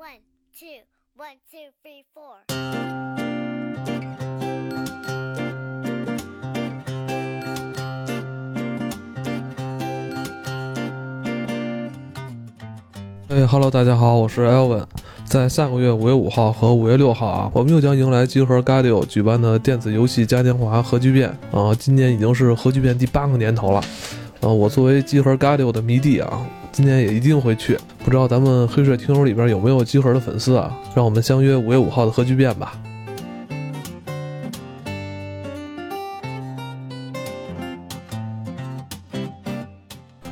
One, two, one, two, three, four. 哎哈喽，大家好，我是 Elvin。在下个月五月五号和五月六号啊，我们又将迎来集合 Gadio 举办的电子游戏嘉年华核聚变啊。今年已经是核聚变第八个年头了，啊，我作为集合 Gadio 的迷弟啊，今年也一定会去。不知道咱们黑水听友里边有没有集合的粉丝啊？让我们相约五月五号的核聚变吧。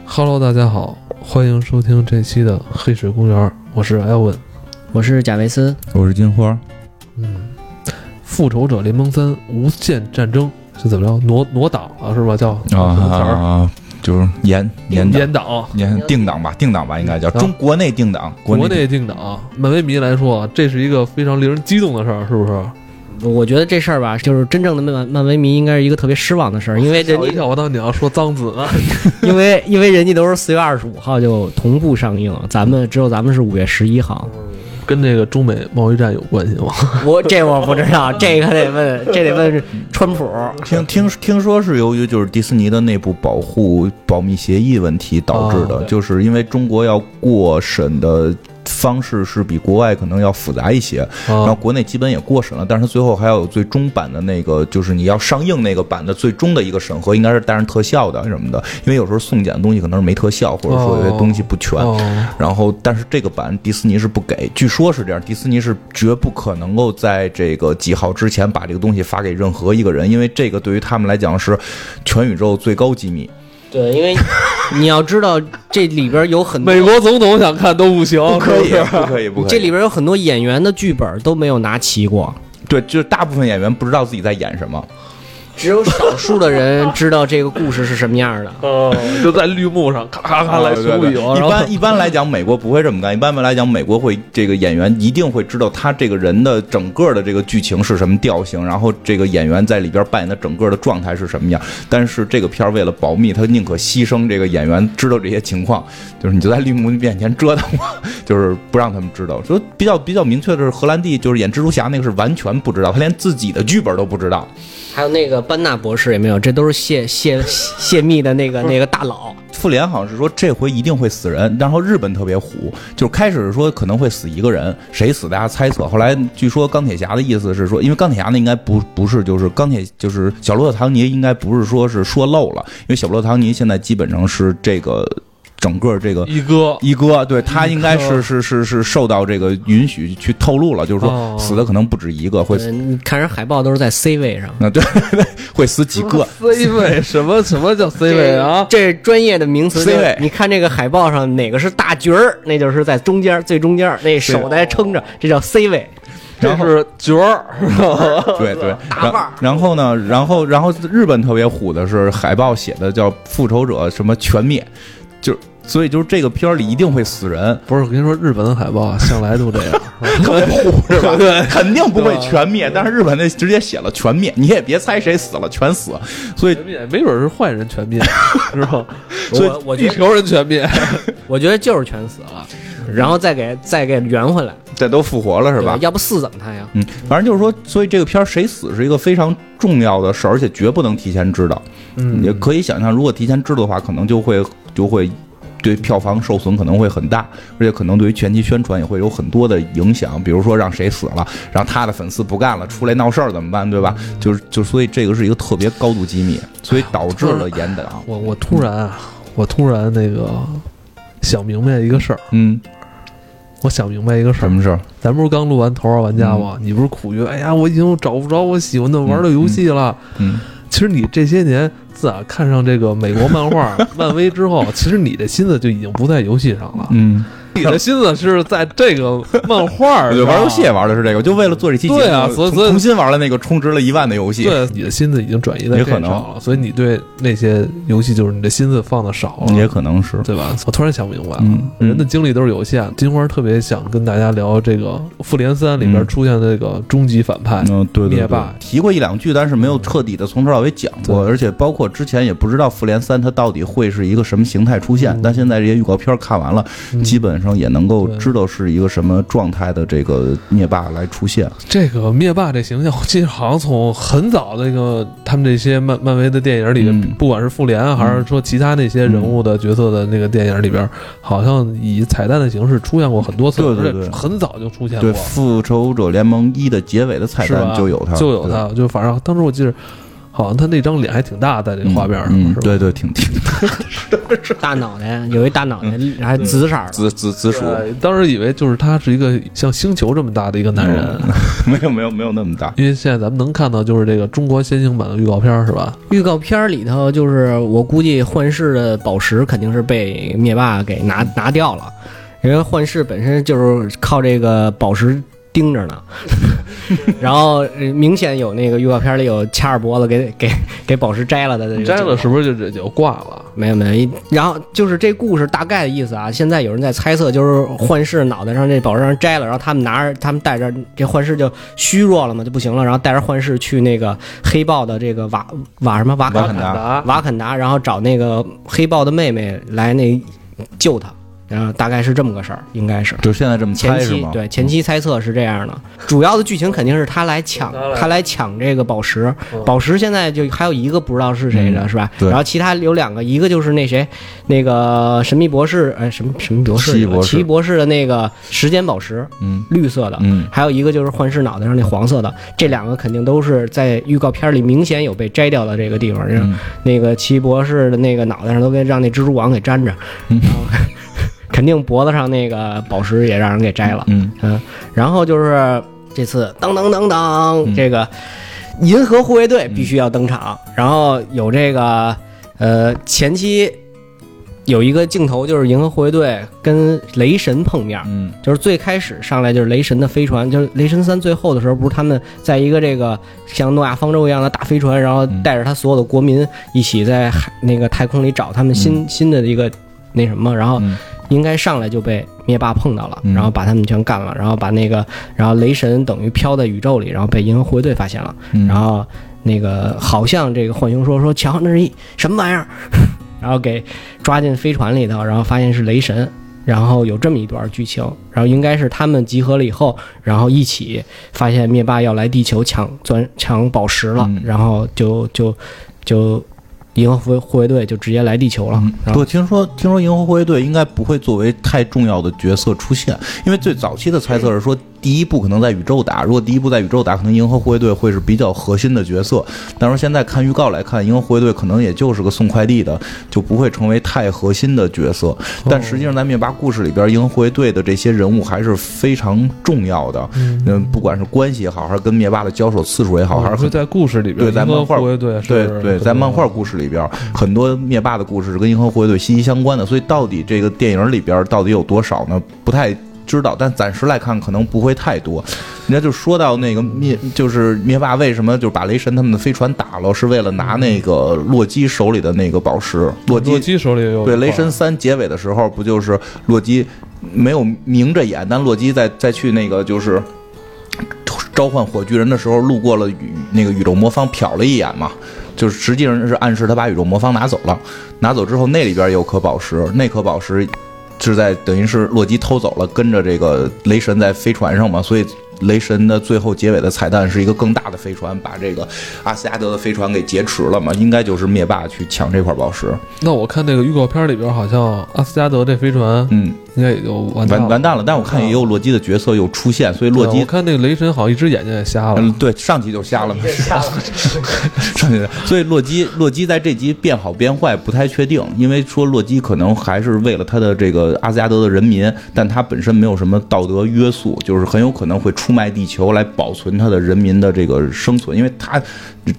Hello，大家好，欢迎收听这期的黑水公园，我是 Elvin。我是贾维斯，我是金花，嗯，复仇者联盟三无限战争是怎么着？挪挪档了是吧？叫啊什么词儿？啊，就是延延档延档。延定档吧，定档吧，应该叫中国内定档，国内内定档，漫威迷来说，这是一个非常令人激动的事儿，是不是？我觉得这事儿吧，就是真正的漫漫威迷应该是一个特别失望的事儿，因为人家吓我一跳，我当你要说脏字呢。因为因为人家都是四月二十五号就同步上映，咱们只有咱们是五月十一号。跟这个中美贸易战有关系吗？我这我不知道，这个得问，这得问川普。听听听说是由于就是迪士尼的内部保护保密协议问题导致的，哦就是因为中国要过审的方式是比国外可能要复杂一些，然后啊，国内基本也过审了，但是最后还要有最终版的那个，就是你要上映那个版的最终的一个审核，应该是带上特效的什么的，因为有时候送检的东西可能是没特效，或者说有些东西不全。哦，然后，但是这个版迪士尼是不给，据说是这样，迪士尼是绝不可能够在这个几号之前把这个东西发给任何一个人，因为这个对于他们来讲是全宇宙最高机密。对，因为你要知道这里边有很多美国总统想看都不行，不可以，不可以，不可以。这里边有很多演员的剧本都没有拿齐过，对，就是大部分演员不知道自己在演什么。只有少数的人知道这个故事是什么样的。哦，就在绿幕上咔咔咔来对对对数有，一般一般来讲，美国不会这么干。一般来讲，美国会这个演员一定会知道他这个人的整个的这个剧情是什么调性，然后这个演员在里边扮演的整个的状态是什么样。但是这个片儿为了保密，他宁可牺牲这个演员知道这些情况，就是你就在绿幕面前折腾我，就是不让他们知道。说比较比较明确的是，荷兰弟就是演蜘蛛侠那个是完全不知道，他连自己的剧本都不知道。还有那个班纳博士也没有，这都是泄泄泄密的那个那个大佬。复联好像是说这回一定会死人，然后日本特别虎，就是开始说可能会死一个人，谁死大家猜测。后来据说钢铁侠的意思是说，因为钢铁侠那应该不不是就是钢铁就是小罗伯特唐尼应该不是说是说漏了，因为小罗伯特唐尼现在基本上是这个整个这个。一哥一哥，对他应该是是是是受到这个允许去透露了，就是哦说死的可能不止一个，会嗯，你看人海报都是在 C 位上。那对 会死几个。C 位 什么什么叫 C 位啊？这专业的名词。C 位你看这个海报上哪个是大角儿，那就是在中间最中间，那手在撑着，这叫 C 位。这是角儿，对 对，然大腕儿然后呢，然后然后日本特别虎的是海报写的叫“复仇者什么全灭”，就所以就是这个片儿里一定会死人，不是我跟你说，日本的海报啊向来都这样。特别虎是吧？对，肯定不会全灭，但是日本那直接写了全灭，你也别猜谁死了，全死。所以没准是坏人全灭，是吧？所以我我觉得地球人全灭，我觉得就是全死了，然后再给再给圆回来，这都复活了是吧？要不四怎么他呀？嗯，反正就是说，所以这个片儿谁死是一个非常重要的事儿，而且绝不能提前知道。嗯也可以想象，如果提前知道的话，可能就会就会对票房受损可能会很大，而且可能对于前期宣传也会有很多的影响。比如说让谁死了，让他的粉丝不干了，出来闹事儿怎么办，对吧？就是就所以这个是一个特别高度机密，所以导致了严打。我我突然啊，我突然那个想明白一个事儿，嗯，我想明白一个事儿。什么事儿？咱不是刚录完《头号玩家》吗？你不是苦于哎呀，我已经找不着我喜欢的玩的游戏了。嗯，其实你这些年自啊看上这个美国漫画、漫威之后，其实你的心思就已经不在游戏上了，嗯，你的心思是在这个漫画 对，玩游戏也玩的是这个，就为了做这期节目，对啊所以所以重新玩了那个充值了一万的游戏。对，你的心思已经转移在这也可能上了，所以你对那些游戏就是你的心思放的少了，也可能是。对吧？我突然想明白了，人的精力都是有限的。金花特别想跟大家聊这个《复联三》里边嗯出现的这个终极反派，嗯，对对对灭霸提过一两句，但是没有彻底的从头到尾讲过，而且包括之前也不知道复联三它到底会是一个什么形态出现。嗯但现在这些预告片看完了，嗯基本上上也能够知道是一个什么状态的这个灭霸来出现。这个灭霸这形象，我记得好像从很早的那个他们这些漫漫威的电影里，嗯。不管是复联啊，还是说其他那些人物的角色的那个电影里边，好像以彩蛋的形式出现过很多次，对对对。很早就出现对，过，复仇者联盟一的结尾的彩蛋就有他，就有他，就反正当时我记得，好像他那张脸还挺大，在那个画面上，是吧？嗯对对，挺挺大 脑袋有一大脑袋，还紫色儿的。紫紫紫薯，对当时以为就是他是一个像星球这么大的一个男人，没有没有没有那么大。因为现在咱们能看到就是这个中国先行版的预告片是吧？预告片儿里头，就是我估计幻视的宝石肯定是被灭霸给拿拿掉了，因为幻视本身就是靠这个宝石盯着呢。然后呃明显有那个预告片里有掐着脖子给给给宝石摘了的这个摘了是不是就就就挂了？没有没有，然后就是这故事大概的意思啊。现在有人在猜测，就是幻视脑袋上这宝石让人摘了，然后他们拿着，他们带着这幻视就虚弱了嘛，就不行了，然后带着幻视去那个黑豹的这个瓦瓦什么瓦肯达达瓦肯达，然后找那个黑豹的妹妹来那救他。然后大概是这么个事儿，应该是就现在这么前猜是吗？期对前期猜测是这样的，主要的剧情肯定是他来抢他来抢这个宝石嗯，宝石现在就还有一个不知道是谁的嗯是吧？对然后其他有两个，一个就是那谁，那个神秘博士，哎，什么神秘博士？奇异博士奇异博士的那个时间宝石，嗯绿色的。嗯还有一个就是幻视脑袋上那黄色的，这两个肯定都是在预告片里明显有被摘掉的这个地方。嗯那个奇异博士的那个脑袋上都给让那蜘蛛网给粘着，嗯然后肯定脖子上那个宝石也让人给摘了。嗯。嗯，然后就是这次噔噔噔噔，嗯。这个银河护卫队必须要登场，然后有这个呃前期有一个镜头就是银河护卫队跟雷神碰面。嗯。就是最开始上来就是雷神的飞船，就是雷神三最后的时候，不是他们在一个这个像诺亚方舟一样的大飞船，然后带着他所有的国民一起在海那个太空里找他们新、新的一个那什么，然后嗯应该上来就被灭霸碰到了，嗯。然后把他们全干了，然后把那个，然后雷神等于飘在宇宙里，然后被银河护卫队发现了，嗯，然后那个好像这个浣熊说说瞧那是一什么玩意儿，然后给抓进飞船里头，然后发现是雷神。然后有这么一段剧情，然后应该是他们集合了以后，然后一起发现灭霸要来地球抢钻抢宝石了，嗯。然后就就就银河护卫护卫队就直接来地球了。不，听说听说银河护卫队应该不会作为太重要的角色出现，因为最早期的猜测是说第一部可能在宇宙打，如果第一部在宇宙打，可能银河护卫队会是比较核心的角色。但是现在看预告来看，银河护卫队可能也就是个送快递的，就不会成为太核心的角色。但实际上在灭霸故事里边，银河护卫队的这些人物还是非常重要的。嗯，不管是关系也好，还是跟灭霸的交手次数也好，还是在故事里边，对在漫画对对，在漫画故事里边，很多灭霸的故事是跟银河护卫队息息相关的，所以到底这个电影里边到底有多少呢？不太知道，但暂时来看可能不会太多。人家就说到那个灭，就是灭霸为什么就把雷神他们的飞船打了，是为了拿那个洛基手里的那个宝石。洛基洛基手里也有对，雷神三结尾的时候，不就是洛基没有明着眼，但洛基在再去那个就是召唤火巨人的时候，路过了宇那个宇宙魔方，瞟了一眼嘛，就是实际上是暗示他把宇宙魔方拿走了。拿走之后，那里边有颗宝石，那颗宝石是在等于是洛基偷走了，跟着这个雷神在飞船上嘛，所以。雷神的最后结尾的彩蛋是一个更大的飞船，把这个阿斯加德的飞船给劫持了嘛？应该就是灭霸去抢这块宝石。那我看那个预告片里边，好像阿斯加德这飞船嗯，应该也就完。完完蛋了，但我看也有洛基的角色又出现，所以洛基对我看那个雷神好像一只眼睛也瞎了。嗯，对，上集就瞎了嘛，上集，所以洛基洛基在这集变好变坏不太确定，因为说洛基可能还是为了他的这个阿斯加德的人民，但他本身没有什么道德约束，就是很有可能会出卖地球来保存他的人民的这个生存，因为他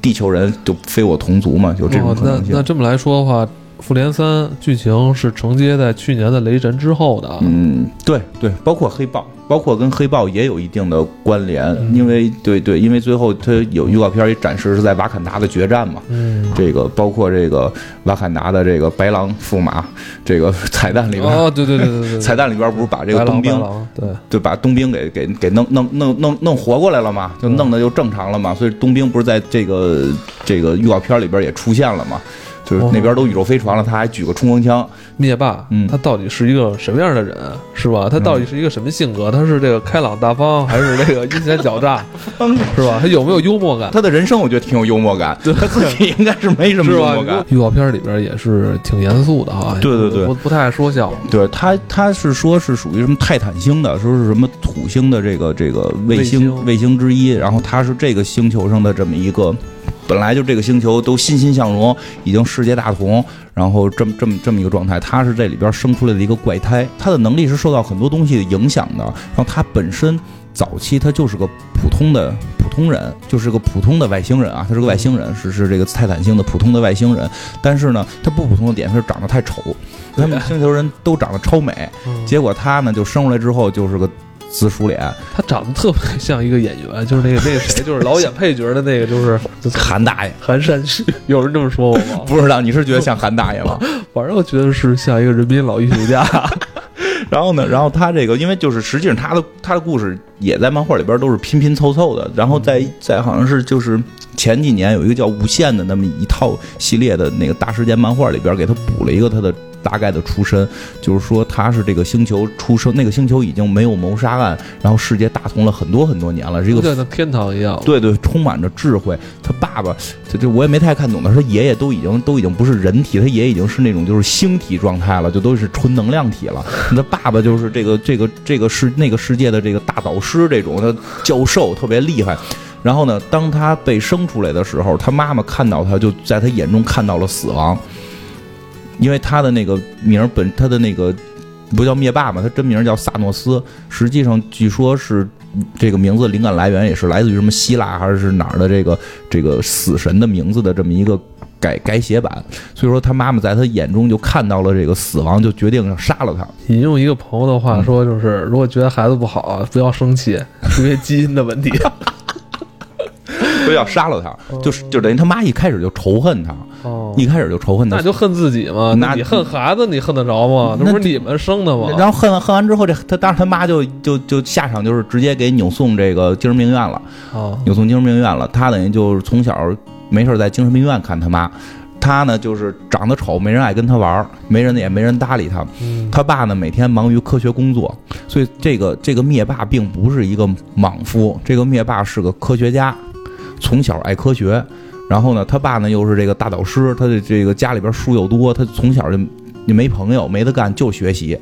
地球人就非我同族嘛，有这种哦可能性。那那这么来说的话，复联三剧情是承接在去年的雷神之后的啊。嗯，对对，包括黑豹，包括跟黑豹也有一定的关联，嗯因为对对，因为最后它有预告片也展示是在瓦坎达的决战嘛，嗯，这个包括这个瓦坎达的这个白狼驸马，这个 彩蛋里边，哦，对对对对 彩蛋里边不是把这个冬兵对，就把冬兵给给给弄弄弄弄弄活过来了嘛，就弄得就正常了嘛，所以冬兵不是在这个这个预告片里边也出现了嘛。就是那边都宇宙飞船了，他还举个冲锋枪。灭霸，嗯他到底是一个什么样的人，是吧？他到底是一个什么性格？他是这个开朗大方，还是这个阴险狡诈，是吧？他有没有幽默感？他的人生我觉得挺有幽默感，他自己应该是没什么幽默感。？预告片里边也是挺严肃的哈，对对对不不太爱说笑。对他，他是说是属于什么泰坦星的，说是什么土星的这个这个卫星卫星卫星之一，然后他是这个星球上的这么一个，本来就这个星球都欣欣向荣，已经世界大同，然后这么这么这么一个状态，他是这里边生出来的一个怪胎，他的能力是受到很多东西的影响的，然后他本身早期他就是个普通的普通人，就是个普通的外星人啊，他是个外星人，是是这个泰坦星的普通的外星人，但是呢，他不普通的点是长得太丑，他们星球人都长得超美，结果他呢就生出来之后就是个紫薯脸，他长得特别像一个演员，就是那个那个谁，就是老演配角的那个，就是 韩大爷。韩山旭。有人这么说我吗？不知道你是觉得像韩大爷吗？反正我觉得是像一个人民老艺术家。然后呢，然后他这个，因为就是实际上他的他的故事也在漫画里边都是拼拼凑凑的，然后在在好像是就是前几年有一个叫无限的那么一套系列的那个大事件漫画里边给他补了一个他的大概的出身，就是说他是这个星球出生，那个星球已经没有谋杀案，然后世界大同了很多很多年了，是一个像天堂一样。对对，充满着智慧。他爸爸，这这我也没太看懂他，他爷爷都已经都已经不是人体，他爷爷已经是那种就是星体状态了，就都是纯能量体了。他爸爸就是这个这个这个世那个世界的这个大导师这种，他教授特别厉害。然后呢，当他被生出来的时候，他妈妈看到他就在他眼中看到了死亡，因为他的那个名儿本他的那个不叫灭霸嘛，他真名叫萨诺斯，实际上据说是这个名字灵感来源也是来自于什么希腊还是哪儿的这个这个死神的名字的这么一个改改写版，所以说他妈妈在他眼中就看到了这个死亡，就决定要杀了他。引用一个朋友的话说，就是如果觉得孩子不好，不要生气，因为基因的问题。就要杀了他，就是就等于他妈一开始就仇恨他，哦，一开始就仇恨他那，就恨自己嘛。那那你恨孩子，你恨得着吗？那那不是你们生的吗？然后恨完恨完之后，这他当时他妈就就就下场就是直接给扭送这个精神病院了。哦，扭送精神病院了。他等于就是从小没事儿在精神病院看他妈。他呢，就是长得丑，没人爱跟他玩儿，没人也没人搭理他。嗯他爸呢，每天忙于科学工作，所以这个这个灭霸并不是一个莽夫，这个灭霸是个科学家，从小爱科学。然后呢，他爸呢又是这个大导师，他的这个家里边书又多，他从小就就没朋友，没得干就学习，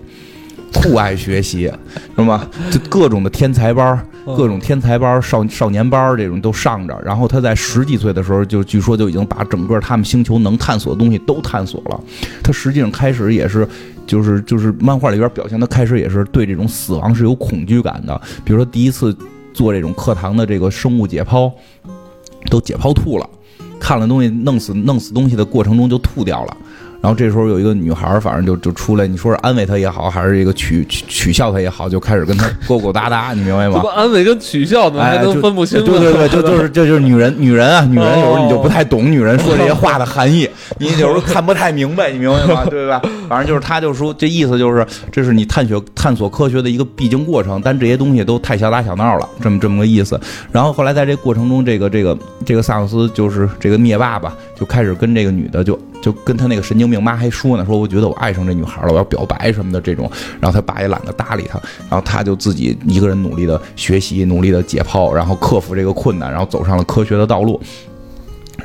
酷爱学习，是吗？就各种的天才班，各种天才班、少少年班这种都上着。然后他在十几岁的时候，就据说就已经把整个他们星球能探索的东西都探索了。他实际上开始也是，就是就是漫画里边表现，他开始也是对这种死亡是有恐惧感的。比如说第一次做这种课堂的这个生物解剖，都解剖吐了，看了东西弄死弄死东西的过程中就吐掉了。然后这时候有一个女孩儿，反正就就出来，你说是安慰他也好，还是一个取取取笑他也好，就开始跟他勾勾搭搭，你明白吗怎么？安慰跟取笑呢？还哎，能分不清呢？对对对，就就是这 就是女人，女人啊，女人有时候你就不太懂女人说这些话的含义，你有时候看不太明白，你明白吗？对吧？反正就是他就说这意思就是，这是你探索探索科学的一个必经过程，但这些东西都太小打小闹了，这么这么个意思。然后后来在这过程中，这个这个这个萨克斯就是这个灭霸吧，就开始跟这个女的就就跟他那个神经病妈还说呢，说我觉得我爱上这女孩了，我要表白什么的这种。然后他爸也懒得搭理他，然后他就自己一个人努力的学习，努力的解剖，然后克服这个困难，然后走上了科学的道路。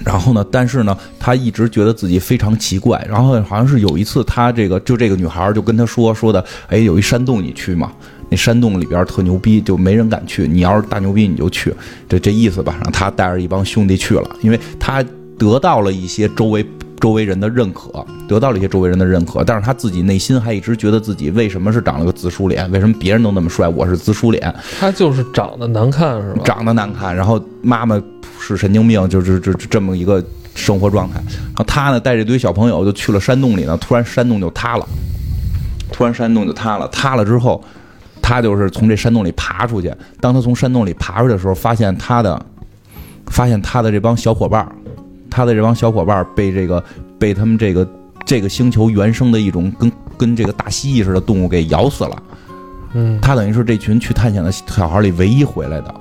然后呢，但是呢，他一直觉得自己非常奇怪。然后好像是有一次，他这个就这个女孩就跟他说说的，哎，有一山洞你去吗？那山洞里边特牛逼，就没人敢去。你要是大牛逼，你就去，这这意思吧。然后他带着一帮兄弟去了，因为他得到了一些周围周围人的认可，得到了一些周围人的认可，但是他自己内心还一直觉得自己为什么是长了个紫薯脸？为什么别人都那么帅，我是紫薯脸？他就是长得难看是吧？长得难看，然后妈妈是神经病，就是这这这么一个生活状态。然后他呢带着一堆小朋友就去了山洞里呢，突然山洞就塌了，突然山洞就塌了，塌了之后，他就是从这山洞里爬出去。当他从山洞里爬出去的时候，发现他的发现他的这帮小伙伴儿，他的这帮小伙伴被这个被他们这个这个星球原生的一种跟跟这个大蜥蜴似的动物给咬死了。嗯，他等于是这群去探险的小孩里唯一回来的，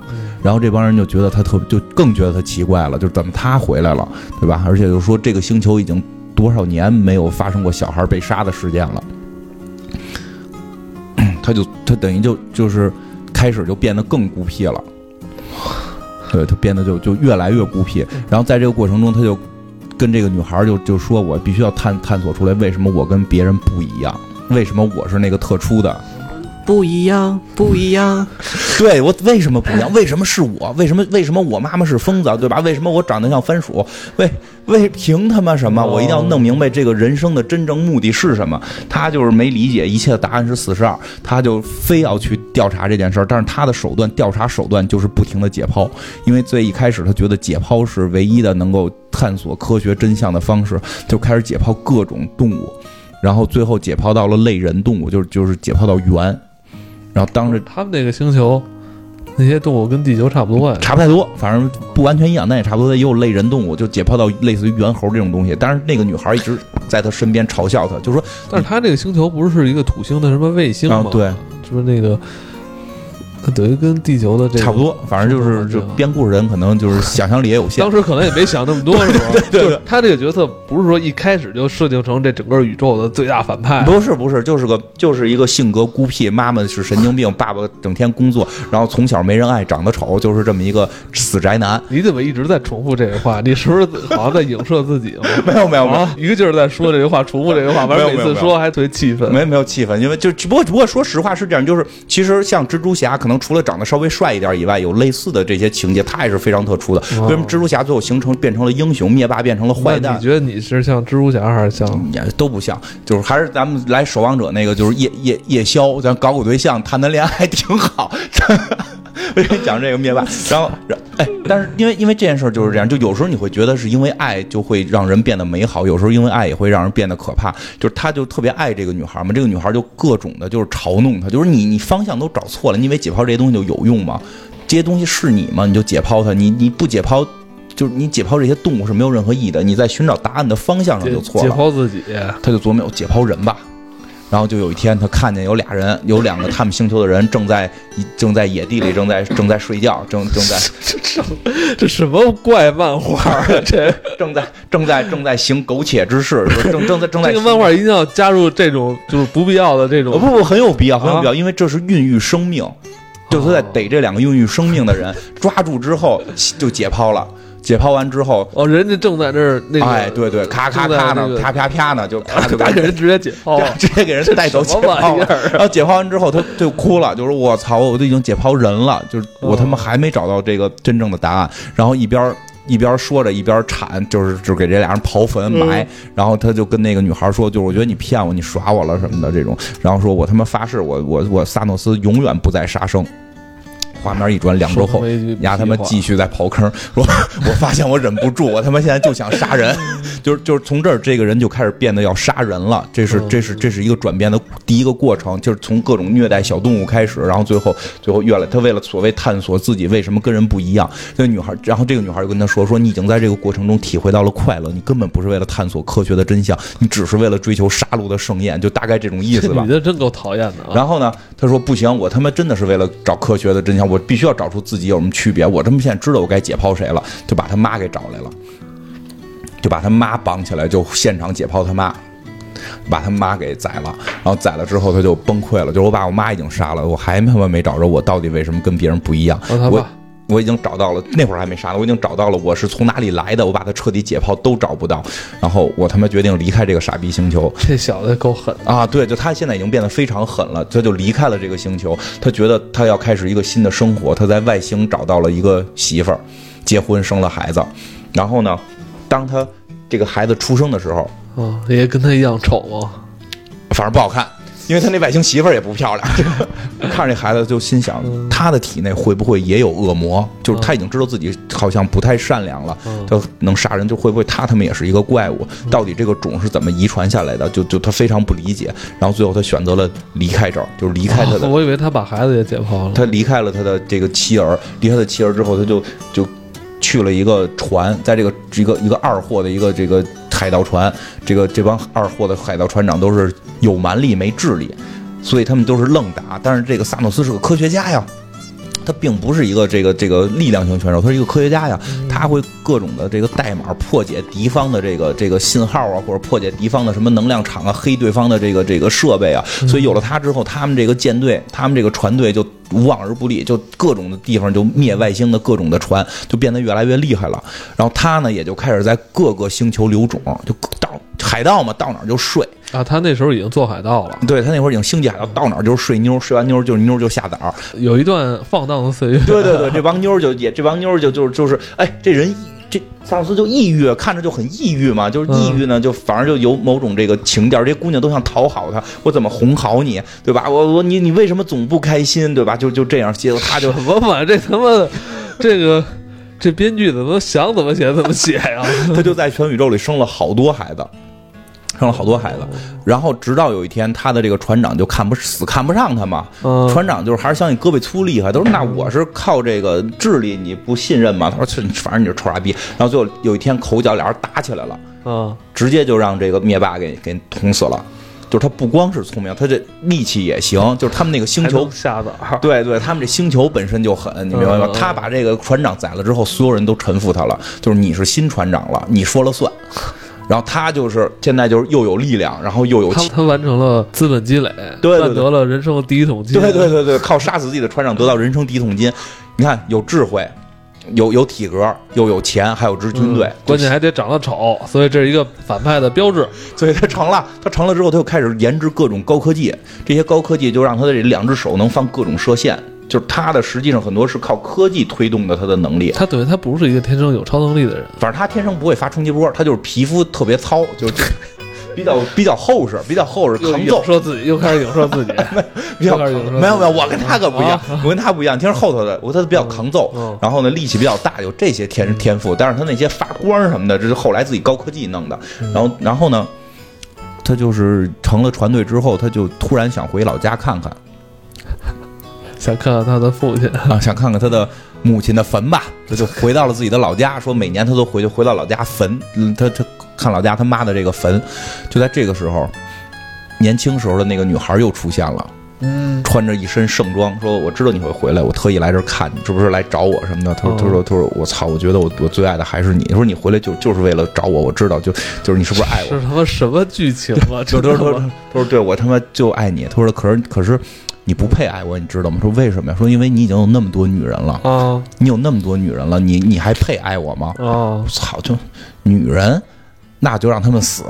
然后这帮人就觉得他特就更觉得他奇怪了，就是怎么他回来了，对吧？而且就说这个星球已经多少年没有发生过小孩被杀的事件了。他就他等于就就是开始就变得更孤僻了，对他变得就就越来越孤僻。然后在这个过程中，他就跟这个女孩就就说：“我必须要探探索出来，为什么我跟别人不一样，为什么我是那个特殊的。”不一样，不一样。对我为什么不一样？为什么是我？为什么为什么我妈妈是疯子，对吧？为什么我长得像番薯？为为凭他妈什么？我一定要弄明白这个人生的真正目的是什么？他就是没理解，一切的答案是四十二，他就非要去调查这件事儿。但是他的手段，调查手段就是不停的解剖，因为最一开始他觉得解剖是唯一的能够探索科学真相的方式，就开始解剖各种动物，然后最后解剖到了类人动物，就是就是解剖到猿。然后当着他们那个星球，那些动物跟地球差不多呀，差不太多，反正不完全一样，但也差不多。也有类人动物，就解剖到类似于猿猴这种东西。但是那个女孩一直在他身边嘲笑他，就说：“但是他这个星球不是一个土星的什么卫星吗？对，就是那个。”它等于跟地球的这差不多，反正就是就编故事人可能就是想象力也有限，当时可能也没想那么多，是吧？对对，他这个角色不是说一开始就设定成这整个宇宙的最大反派，不是不是，就是个就是一个性格孤僻，妈妈是神经病，爸爸整天工作，然后从小没人爱，长得丑，就是这么一个死宅男。你怎么一直在重复这个话？你是不是好像在影射自己？没有没有没有，一个劲儿在说这句话，重复这句话，反正每次说还特别气愤。没没有气愤，因为就不过不过说实话是这样，就是其实像蜘蛛侠，可能除了长得稍微。帅一点以外，有类似的这些情节，他也是非常特殊的。为什么蜘蛛侠最后形成变成了英雄，灭霸变成了坏蛋？你觉得你是像蜘蛛侠还是像？都不像，就是还是咱们来守望者那个，就是夜夜夜宵，咱搞搞对象，谈谈恋爱挺好。为什么讲这个灭霸？然后，哎，但是因为因为这件事就是这样，就有时候你会觉得是因为爱就会让人变得美好，有时候因为爱也会让人变得可怕。就是他就特别爱这个女孩嘛，这个女孩就各种的就是嘲弄他，就是你你方向都找错了，你以为解剖这些东西就有用吗？这些东西是你吗？你就解剖它，你你不解剖，就是你解剖这些动物是没有任何意义的。你在寻找答案的方向上就错了。解剖自己，他就琢磨解剖人吧。然后就有一天，他看见有俩人，有两个他们星球的人正在正在野地里，正在正在睡觉，正正在 这这什么怪漫画啊？这正在正在正在行苟且之事，正正在正在 这个漫画一定要加入这种就是不必要的这种，不不很有必要，很有必要，因为这是孕育生命，就是在逮这两个孕育生命的人，抓住之后就解剖了。解剖完之后，哦，人家正在那儿那个，哎，对对，咔咔咔呢，啪啪啪呢，就咔就把人直接解剖，直接给人带走解剖。然后解剖完之后，他就哭了，就说我操，我都已经解剖人了，就是我他妈还没找到这个真正的答案。然后一边一边说着，一边铲，就是就给这俩人刨坟埋。然后他就跟那个女孩说，就是我觉得你骗我，你耍我了什么的这种。然后说我他妈发誓，我我我萨诺斯永远不再杀生。画面一转，两周后，丫他妈继续在刨坑。说，我发现我忍不住，我他妈现在就想杀人。就是就是从这儿，这个人就开始变得要杀人了。这是这是这是一个转变的第一个过程，就是从各种虐待小动物开始，然后最后最后越来他为了所谓探索自己为什么跟人不一样。这个女孩，然后这个女孩就跟他说：“说你已经在这个过程中体会到了快乐，你根本不是为了探索科学的真相，你只是为了追求杀戮的盛宴。”就大概这种意思吧。女的真够讨厌的。然后呢，他说：“不行，我他妈真的是为了找科学的真相。”我必须要找出自己有什么区别。我他妈现在知道我该解剖谁了，就把他妈给找来了，就把他妈绑起来，就现场解剖他妈，把他妈给宰了。然后宰了之后，他就崩溃了，就是我把我妈已经杀了，我还他妈没找着我到底为什么跟别人不一样。我我已经找到了，那会儿还没杀呢，我已经找到了我是从哪里来的，我把他彻底解剖都找不到，然后我他妈决定离开这个傻逼星球。这小子够狠啊！对，就他现在已经变得非常狠了，他就离开了这个星球，他觉得他要开始一个新的生活，他在外星找到了一个媳妇儿，结婚生了孩子，然后呢，当他这个孩子出生的时候，啊，也跟他一样丑吗？反正不好看。因为他那外星媳妇儿也不漂亮，看着这孩子就心想，他的体内会不会也有恶魔？就是他已经知道自己好像不太善良了，他能杀人，就会不会他他们也是一个怪物？到底这个种是怎么遗传下来的？就就他非常不理解。然后最后他选择了离开这儿，就是离开他的。我以为他把孩子也解剖了。他离开了他的这个妻儿，离开了妻儿之后，他就就去了一个船，在这个一个一个二货的一个这个。海盗船，这个这帮二货的海盗船长都是有蛮力没智力，所以他们都是愣打。但是这个萨诺斯是个科学家呀，他并不是一个这个这个力量型选手，他是一个科学家呀，他会各种的这个代码破解敌方的这个这个信号啊，或者破解敌方的什么能量场啊，黑对方的这个这个设备啊。所以有了他之后，他们这个舰队，他们这个船队就无往而不利，就各种的地方就灭外星的各种的船，就变得越来越厉害了。然后他呢，也就开始在各个星球留种，就到海盗嘛，到哪儿就睡。啊，他那时候已经做海盗了，对他那会儿已经星际海盗，到哪儿就是睡妞，睡完妞就是妞就下崽儿。有一段放荡的岁月。对对对，这帮妞就也这帮妞就就就是，哎，这人这萨诺斯就抑郁，看着就很抑郁嘛，就是抑郁呢，就反而就有某种这个情调，这些姑娘都想讨好他，我怎么哄好你，对吧？我我你你为什么总不开心，对吧？就就这样，结果他就什么嘛，这他妈的这个这编剧怎么想怎么写怎么写呀？他就在全宇宙里生了好多孩子。生了好多孩子，然后直到有一天，他的这个船长就看不死看不上他嘛。嗯，船长就是还是相信胳膊粗厉害，都说那我是靠这个智力，你不信任嘛？他说这，反正你是臭傻逼。然后最后有一天口角，俩人打起来了，嗯，直接就让这个灭霸给给捅死了。就是他不光是聪明，他这力气也行。就是他们那个星球，对对，他们这星球本身就狠，你明白吗？嗯他把这个船长宰了之后，所有人都臣服他了，就是你是新船长了，你说了算。然后他就是现在就是又有力量，然后又有他他完成了资本积累，对对对赚得了人生的第一桶金。对对对对，靠杀死自己的船长得到人生第一桶金。你看，有智慧，有有体格，又有钱，还有支军队，嗯关键还得长得丑，所以这是一个反派的标志。所以他成了。他成了之后，他就开始研制各种高科技，这些高科技就让他的这两只手能放各种射线。就是他的实际上很多是靠科技推动的他的能力。他等于他不是一个天生有超能力的人，反正他天生不会发冲击波，他就是皮肤特别糙，就是 比较比较厚实，比较厚实，又抗揍说。自己，又开始影射自己。比较没有没有，我跟他可不一样啊，我跟他不一样，听说后头的我他比较抗揍嗯嗯，然后呢力气比较大，有这些天天赋，但是他那些发光什么的，这是后来自己高科技弄的。嗯然后然后呢，他就是成了船队之后，他就突然想回老家看看想看看他的父亲，啊，想看看他的母亲的坟吧，他就回到了自己的老家，说每年他都回去回到老家坟，嗯，他他看老家他妈的这个坟，就在这个时候，年轻时候的那个女孩又出现了。嗯，穿着一身盛装，说我知道你会回来，我特意来这儿看你，是不是来找我什么的？他说嗯他说他说我操，我觉得我我最爱的还是你。他说你回来就就是为了找我，我知道就就是你是不是爱我？是他妈什么剧情啊？就他说他说，他说对我他妈就爱你。他说可是可是你不配爱我，你知道吗？说为什么呀？说因为你已经有那么多女人了，啊你有那么多女人了，你你还配爱我吗？啊操，就女人，那就让他们死。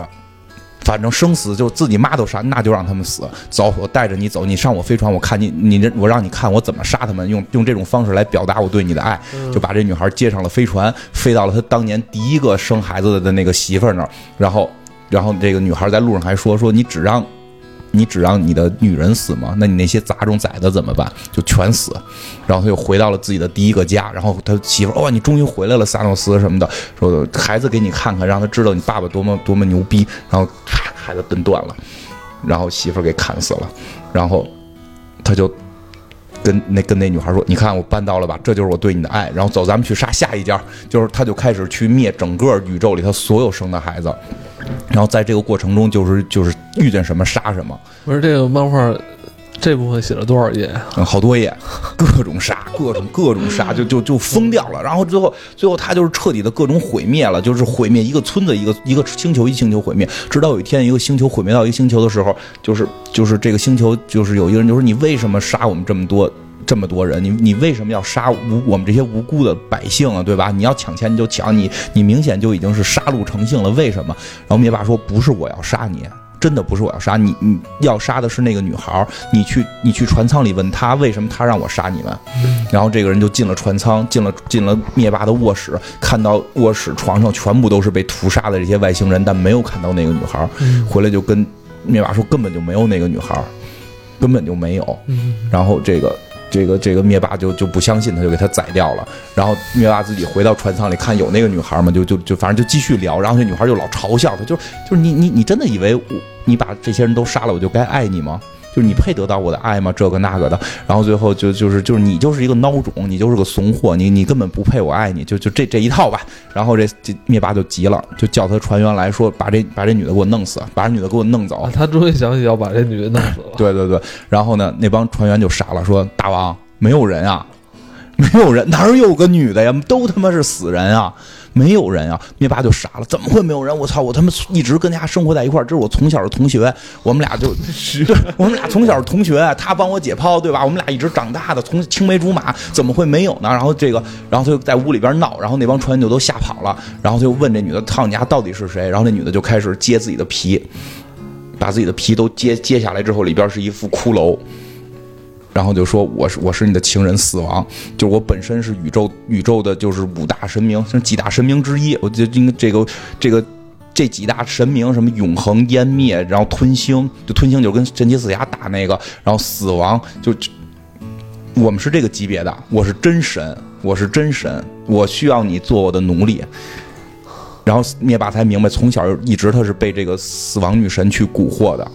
反正生死就自己妈都杀，那就让他们死。走，我带着你走，你上我飞船，我看你，你这我让你看我怎么杀他们，用用这种方式来表达我对你的爱，就把这女孩接上了飞船，飞到了她当年第一个生孩子的那个媳妇儿那儿，然后，然后这个女孩在路上还说说你只让。你只让你的女人死吗？那你那些杂种崽子怎么办？就全死。然后他又回到了自己的第一个家，然后他媳妇儿，哇，你终于回来了，萨诺斯什么的，说孩子给你看看，让他知道你爸爸多么多么牛逼。然后咔，孩子蹬断了，然后媳妇给砍死了，然后他就跟那跟那女孩说：“你看我办到了吧？这就是我对你的爱。然后走，咱们去杀下一家。就是他就开始去灭整个宇宙里他所有生的孩子。然后在这个过程中，就是就是遇见什么杀什么，不是这个漫画这部分写了多少页？好多页，各种杀，各种各种杀，就就就疯掉了。然后最后最后他就是彻底的各种毁灭了，就是毁灭一个村子，一个一个星球，一星球毁灭。直到有一天，一个星球毁灭到一个星球的时候，就是就是这个星球就是有一个人就说：“你为什么杀我们这么多？”这么多人，你你为什么要杀无我们这些无辜的百姓啊？对吧？你要抢钱你就抢，你你明显就已经是杀戮成性了，为什么？然后灭霸说：“不是我要杀你，真的不是我要杀你，你要杀的是那个女孩儿。你去你去船舱里问她为什么她让我杀你们。”然后这个人就进了船舱，进了进了灭霸的卧室，看到卧室床上全部都是被屠杀的这些外星人，但没有看到那个女孩儿。回来就跟灭霸说根本就没有那个女孩儿，根本就没有。嗯，然后这个这个这个灭霸就就不相信，他就给他宰掉了。然后灭霸自己回到船舱里看有那个女孩嘛，就就就反正就继续聊。然后那女孩就老嘲笑他，就就是你你你真的以为我你把这些人都杀了，我就该爱你吗？就是你配得到我的爱吗？这个那个的，然后最后就就是就是你就是一个孬种，你就是个怂货，你你根本不配我爱你，就就这这一套吧。然后这这灭霸就急了，就叫他船员来说，把这把这女的给我弄死，把这女的给我弄走啊。他终于想起要把这女的弄死了。对对对，然后呢，那帮船员就傻了，说大王没有人啊，没有人，哪有个女的呀？都他妈是死人啊！没有人啊！灭霸就傻了，怎么会没有人？我操！我他妈一直跟家生活在一块儿，这是我从小的同学，我们俩就，对，我们俩从小是同学，他帮我解剖，对吧？我们俩一直长大的，从青梅竹马，怎么会没有呢？然后这个，然后他就在屋里边闹，然后那帮船员就都吓跑了，然后他就问这女的：“操你家到底是谁？”然后那女的就开始揭自己的皮，把自己的皮都揭揭下来之后，里边是一副骷髅。然后就说我是我是你的情人死亡，就是我本身是宇宙宇宙的，就是五大神明，是几大神明之一。我觉得应该这个这个这几大神明，什么永恒、湮灭，然后吞星，就吞星就跟神奇四侠打那个，然后死亡就我们是这个级别的，我是真神，我是真神，我需要你做我的奴隶。然后灭霸才明白，从小一直他是被这个死亡女神去蛊惑的。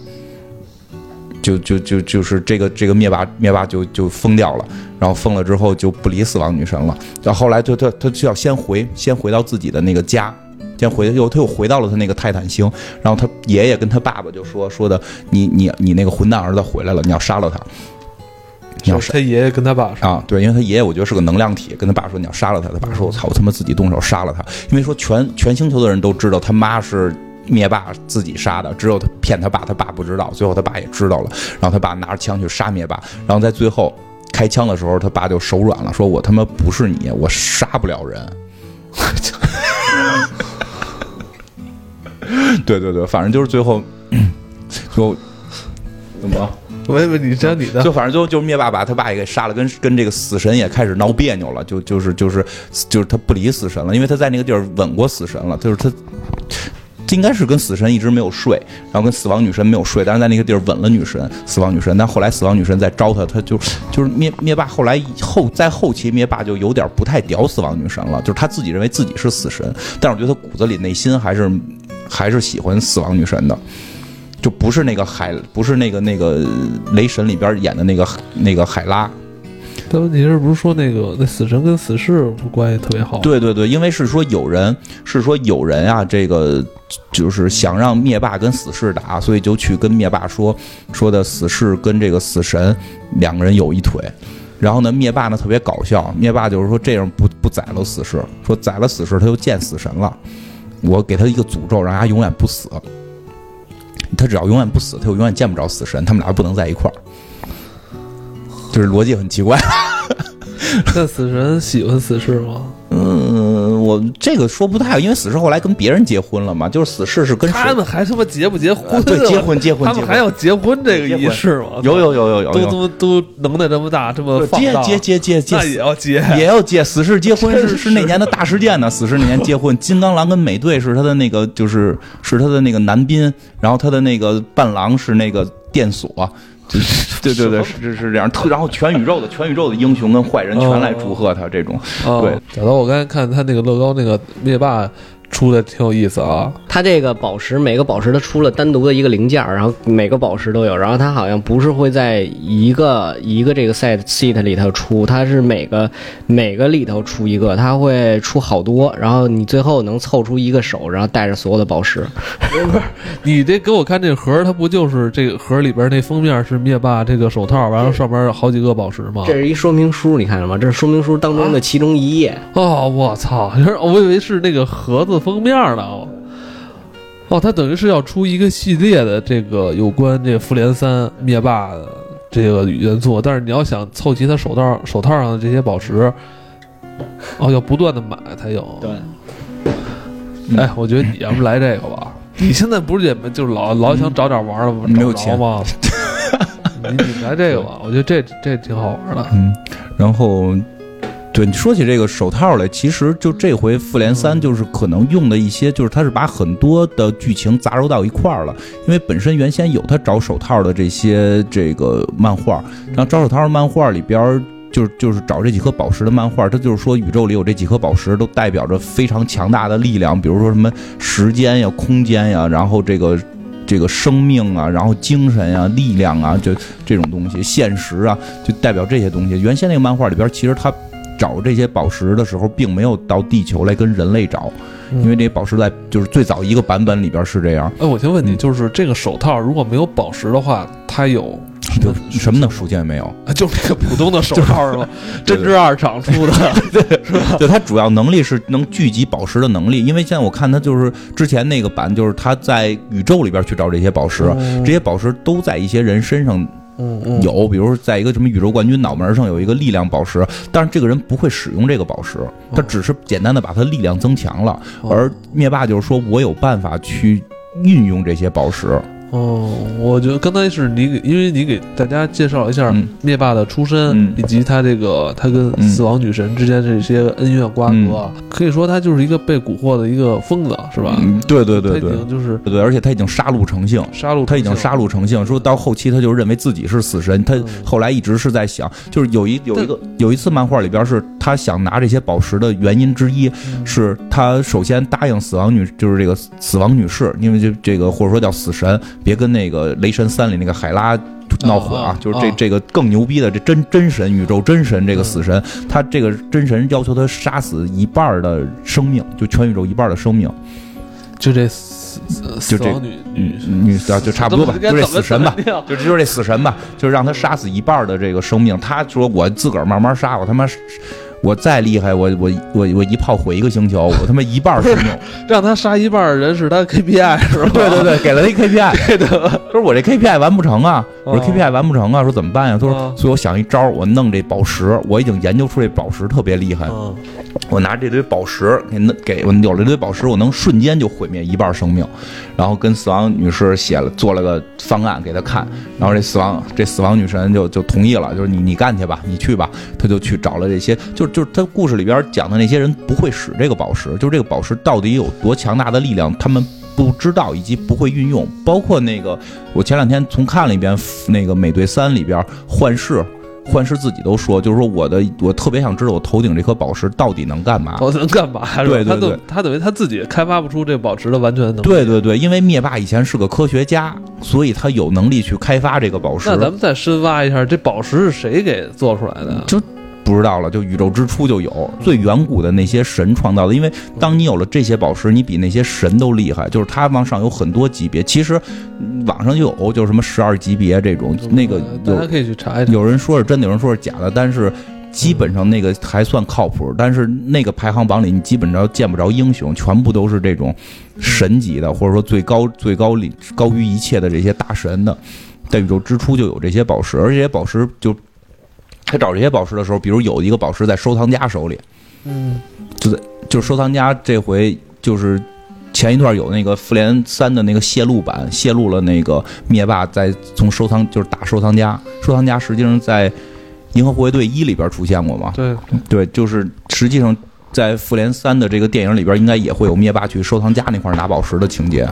就就就就是这个这个灭霸灭霸就就疯掉了，然后疯了之后就不理死亡女神了。到后后来就他他就要先回先回到自己的那个家，先回又他又回到了他那个泰坦星。然后他爷爷跟他爸爸就说说的你你你那个混蛋儿子回来了，你要杀了他。你要杀他爷爷跟他爸说，啊，对，因为他爷爷我觉得是个能量体，跟他爸说你要杀了他。他爸说我操，我他妈自己动手杀了他。因为说全全星球的人都知道他妈是。灭霸自己杀的，只有他骗他爸，他爸不知道。最后他爸也知道了，然后他爸拿着枪去杀灭霸，然后在最后开枪的时候，他爸就手软了，说我他妈不是你，我杀不了人。对对对，反正就是最后就怎么？我以为你讲你的，就反正最后就灭霸把他爸也给杀了，跟跟这个死神也开始闹别扭了，就就是就是就是他不理死神了，因为他在那个地儿吻过死神了，就是他。应该是跟死神一直没有睡，然后跟死亡女神没有睡，但是在那个地儿吻了女神，死亡女神。但后来死亡女神在招他，他就就是灭灭霸。后来后在后期，灭霸就有点不太屌死亡女神了，就是他自己认为自己是死神，但是我觉得他骨子里内心还是还是喜欢死亡女神的，就不是那个海，不是那个那个雷神里边演的那个那个海拉。但问题是不是说那个那死神跟死侍关系特别好？对对对，因为是说有人是说有人啊，这个就是想让灭霸跟死侍打，所以就去跟灭霸说说的死侍跟这个死神两个人有一腿。然后呢，灭霸呢特别搞笑，灭霸就是说这样不不宰了死侍，说宰了死侍他就见死神了。我给他一个诅咒，让他永远不死。他只要永远不死，他就永远见不着死神，他们俩不能在一块儿。就是逻辑很奇怪。那死神喜欢死侍吗？嗯，我这个说不太，因为死侍后来跟别人结婚了嘛。就是死侍是跟他们还他妈结不结婚？对，结婚结婚，他们还要结婚这个仪式吗？有有有有有，都都都能耐这么大，这么结结结结结，那也要结，也要结。死侍结婚是是那年的大事件呢。死侍那年结婚，金刚狼跟美队是他的那个，就是是他的那个男宾，然后他的那个伴郎是那个电锁。对对对，是是这样，特然后全宇宙的全宇宙的英雄跟坏人全来祝贺他，这种对。小刀，我刚才看他那个乐高那个灭霸。出的挺有意思啊！它这个宝石每个宝石它出了单独的一个零件，然后每个宝石都有，然后它好像不是会在一个一个这个 set set 里头出，它是每个每个里头出一个，它会出好多，然后你最后能凑出一个手，然后带着所有的宝石。不是不是，你这给我看这盒，它不就是这个盒里边那封面是灭霸这个手套，完了上面有好几个宝石吗？这是一说明书，你看了吗？这是说明书当中的其中一页。哦，我操！我以为是那个盒子。封面的哦，哦，它等于是要出一个系列的这个有关这个复联三灭霸的这个元素，但是你要想凑齐他手套手套上的这些宝石，哦，要不断的买才有。对，哎，我觉得你要不来这个吧？你现在不是也就是老老想找点玩的吗？没有钱吗？你你来这个吧，我觉得这这挺好玩的。嗯，然后。对你说起这个手套来，其实就这回复联三就是可能用的一些，就是他是把很多的剧情杂糅到一块儿了。因为本身原先有他找手套的这些这个漫画，然后找手套的漫画里边就是就是找这几颗宝石的漫画，它就是说宇宙里有这几颗宝石都代表着非常强大的力量，比如说什么时间呀、空间呀，然后这个这个生命啊，然后精神呀、力量啊，就这种东西，现实啊，就代表这些东西。原先那个漫画里边其实他。找这些宝石的时候，并没有到地球来跟人类找，因为这些宝石在就是最早一个版本里边是这样。哎，我先问你，就是这个手套如果没有宝石的话，它有就什么能属性也没有。就那个普通的手套是吧？针织二厂出的，对，它主要能力是能聚集宝石的能力，因为现在我看它就是之前那个版，就是它在宇宙里边去找这些宝石，嗯这些宝石都在一些人身上嗯嗯。有，比如说在一个什么宇宙冠军脑门上有一个力量宝石，但是这个人不会使用这个宝石，他只是简单的把他力量增强了，哦。而灭霸就是说我有办法去运用这些宝石，哦，我觉得刚才是你给，因为你给大家介绍了一下嗯。灭霸的出身，嗯。以及他这个他跟嗯。死亡女神之间这些恩怨瓜葛，可以说他就是一个被蛊惑的一个疯子，是吧？嗯，对对对对。经就是对对，而且他已经杀戮成性。杀戮，他已经杀戮成性，说到后期他就认为自己是死神，他嗯。后来一直是在想，就是有一有一个有一次漫画里边是他想拿这些宝石的原因之一，嗯。是他首先答应死亡女，就是这个死亡女士，因为这这个或者说叫死神，别跟那个雷神三里那个海拉。闹火啊啊！就是这啊这个更牛逼的这真真神宇宙真神这个死神，他这个真神要求他杀死一半的生命，就全宇宙一半的生命，就这死死就这女女女啊就差不多吧，就这死神吧，就就这死神吧，就是让他杀死一半的这个生命。他说我自个儿慢慢杀，我他妈我再厉害，我我我我一炮毁一个星球，我他妈一半生命。让他杀一半的人是他 KPI 是吧？对对对，给了他一 KPI，对的，说我这 KPI 完不成啊，我说哦 KPI 完不成啊，说怎么办呀？他说哦，所以我想一招，我弄这宝石，我已经研究出这宝石特别厉害，嗯，我拿这堆宝石给弄给我有了这堆宝石，我能瞬间就毁灭一半生命。然后跟死亡女士写了做了个方案给他看，然后这死亡这死亡女神就就同意了，就是你你干去吧，你去吧。他就去找了这些，就就是他故事里边讲的那些人不会使这个宝石，就是这个宝石到底有多强大的力量，他们。不知道以及不会运用，包括那个我前两天从看了一遍那个《美队三》里边幻视，幻视自己都说，就是说我的我特别想知道我头顶这颗宝石到底能干嘛。到底能干嘛？对对对他等他等于他自己开发不出这宝石的完全能力。对对对，因为灭霸以前是个科学家，所以他有能力去开发这个宝石。那咱们再深挖一下，这宝石是谁给做出来的？就不知道了，就宇宙之初就有最远古的那些神创造的，因为当你有了这些宝石，你比那些神都厉害，就是它往上有很多级别。其实嗯网上就有，就是什么十二级别这种，那个有大家可以去查一查。有人说是真的，有人说是假的，但是。基本上那个还算靠谱，但是那个排行榜里你基本上见不着英雄，全部都是这种神级的，或者说最高最高里高于一切的这些大神的。在宇宙之初就有这些宝石，而这些宝石就他找这些宝石的时候，比如有一个宝石在收藏家手里，嗯，就是收藏家这回就是前一段有那个复联三的那个泄露版，泄露了那个灭霸在从收藏就是打收藏家，收藏家实际上在银河护卫队一里边出现过嘛？对，对，就是实际上在复联三的这个电影里边，应该也会有灭霸去收藏家那块拿宝石的情节。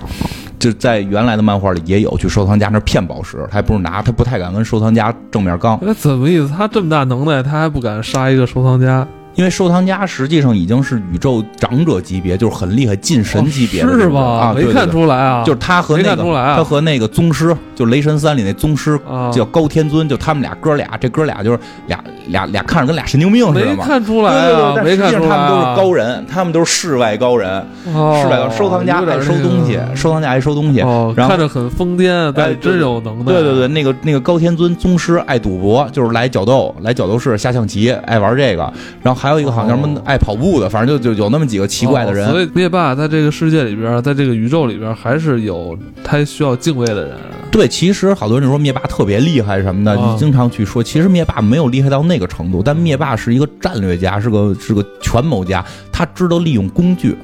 就在原来的漫画里也有去收藏家那骗宝石，他还不是拿，他不太敢跟收藏家正面刚，那怎么意思？他这么大能耐，他还不敢杀一个收藏家？因为收藏家实际上已经是宇宙长者级别，就是很厉害近神级别的这是吧？啊，对没看，出来啊，对对就是他和那个他和那个宗师，就雷神三里那宗师啊，叫高天尊，就他们俩哥俩，这哥俩就是俩俩俩看着跟俩神经病似的没嘛。看出来对对对啊，但没看出来实际上他们都啊是高人，他们都是世外高人，哦世外高收藏家爱收东西收藏家爱收东西。哦，然后看着很疯癫，但是真有能耐。对对对，那个那个高天尊宗师爱赌博，就是来角斗，来角斗士下象棋，爱玩这个。然后还有一个好像什么哦爱跑步的，反正就就有那么几个奇怪的人。哦所以灭霸在这个世界里边，在这个宇宙里边，还是有他需要敬畏的人。对，其实好多人说灭霸特别厉害什么的，啊你经常去说，其实灭霸没有厉害到那个程度，但灭霸是一个战略家，是个是个权谋家，他知道利用工具。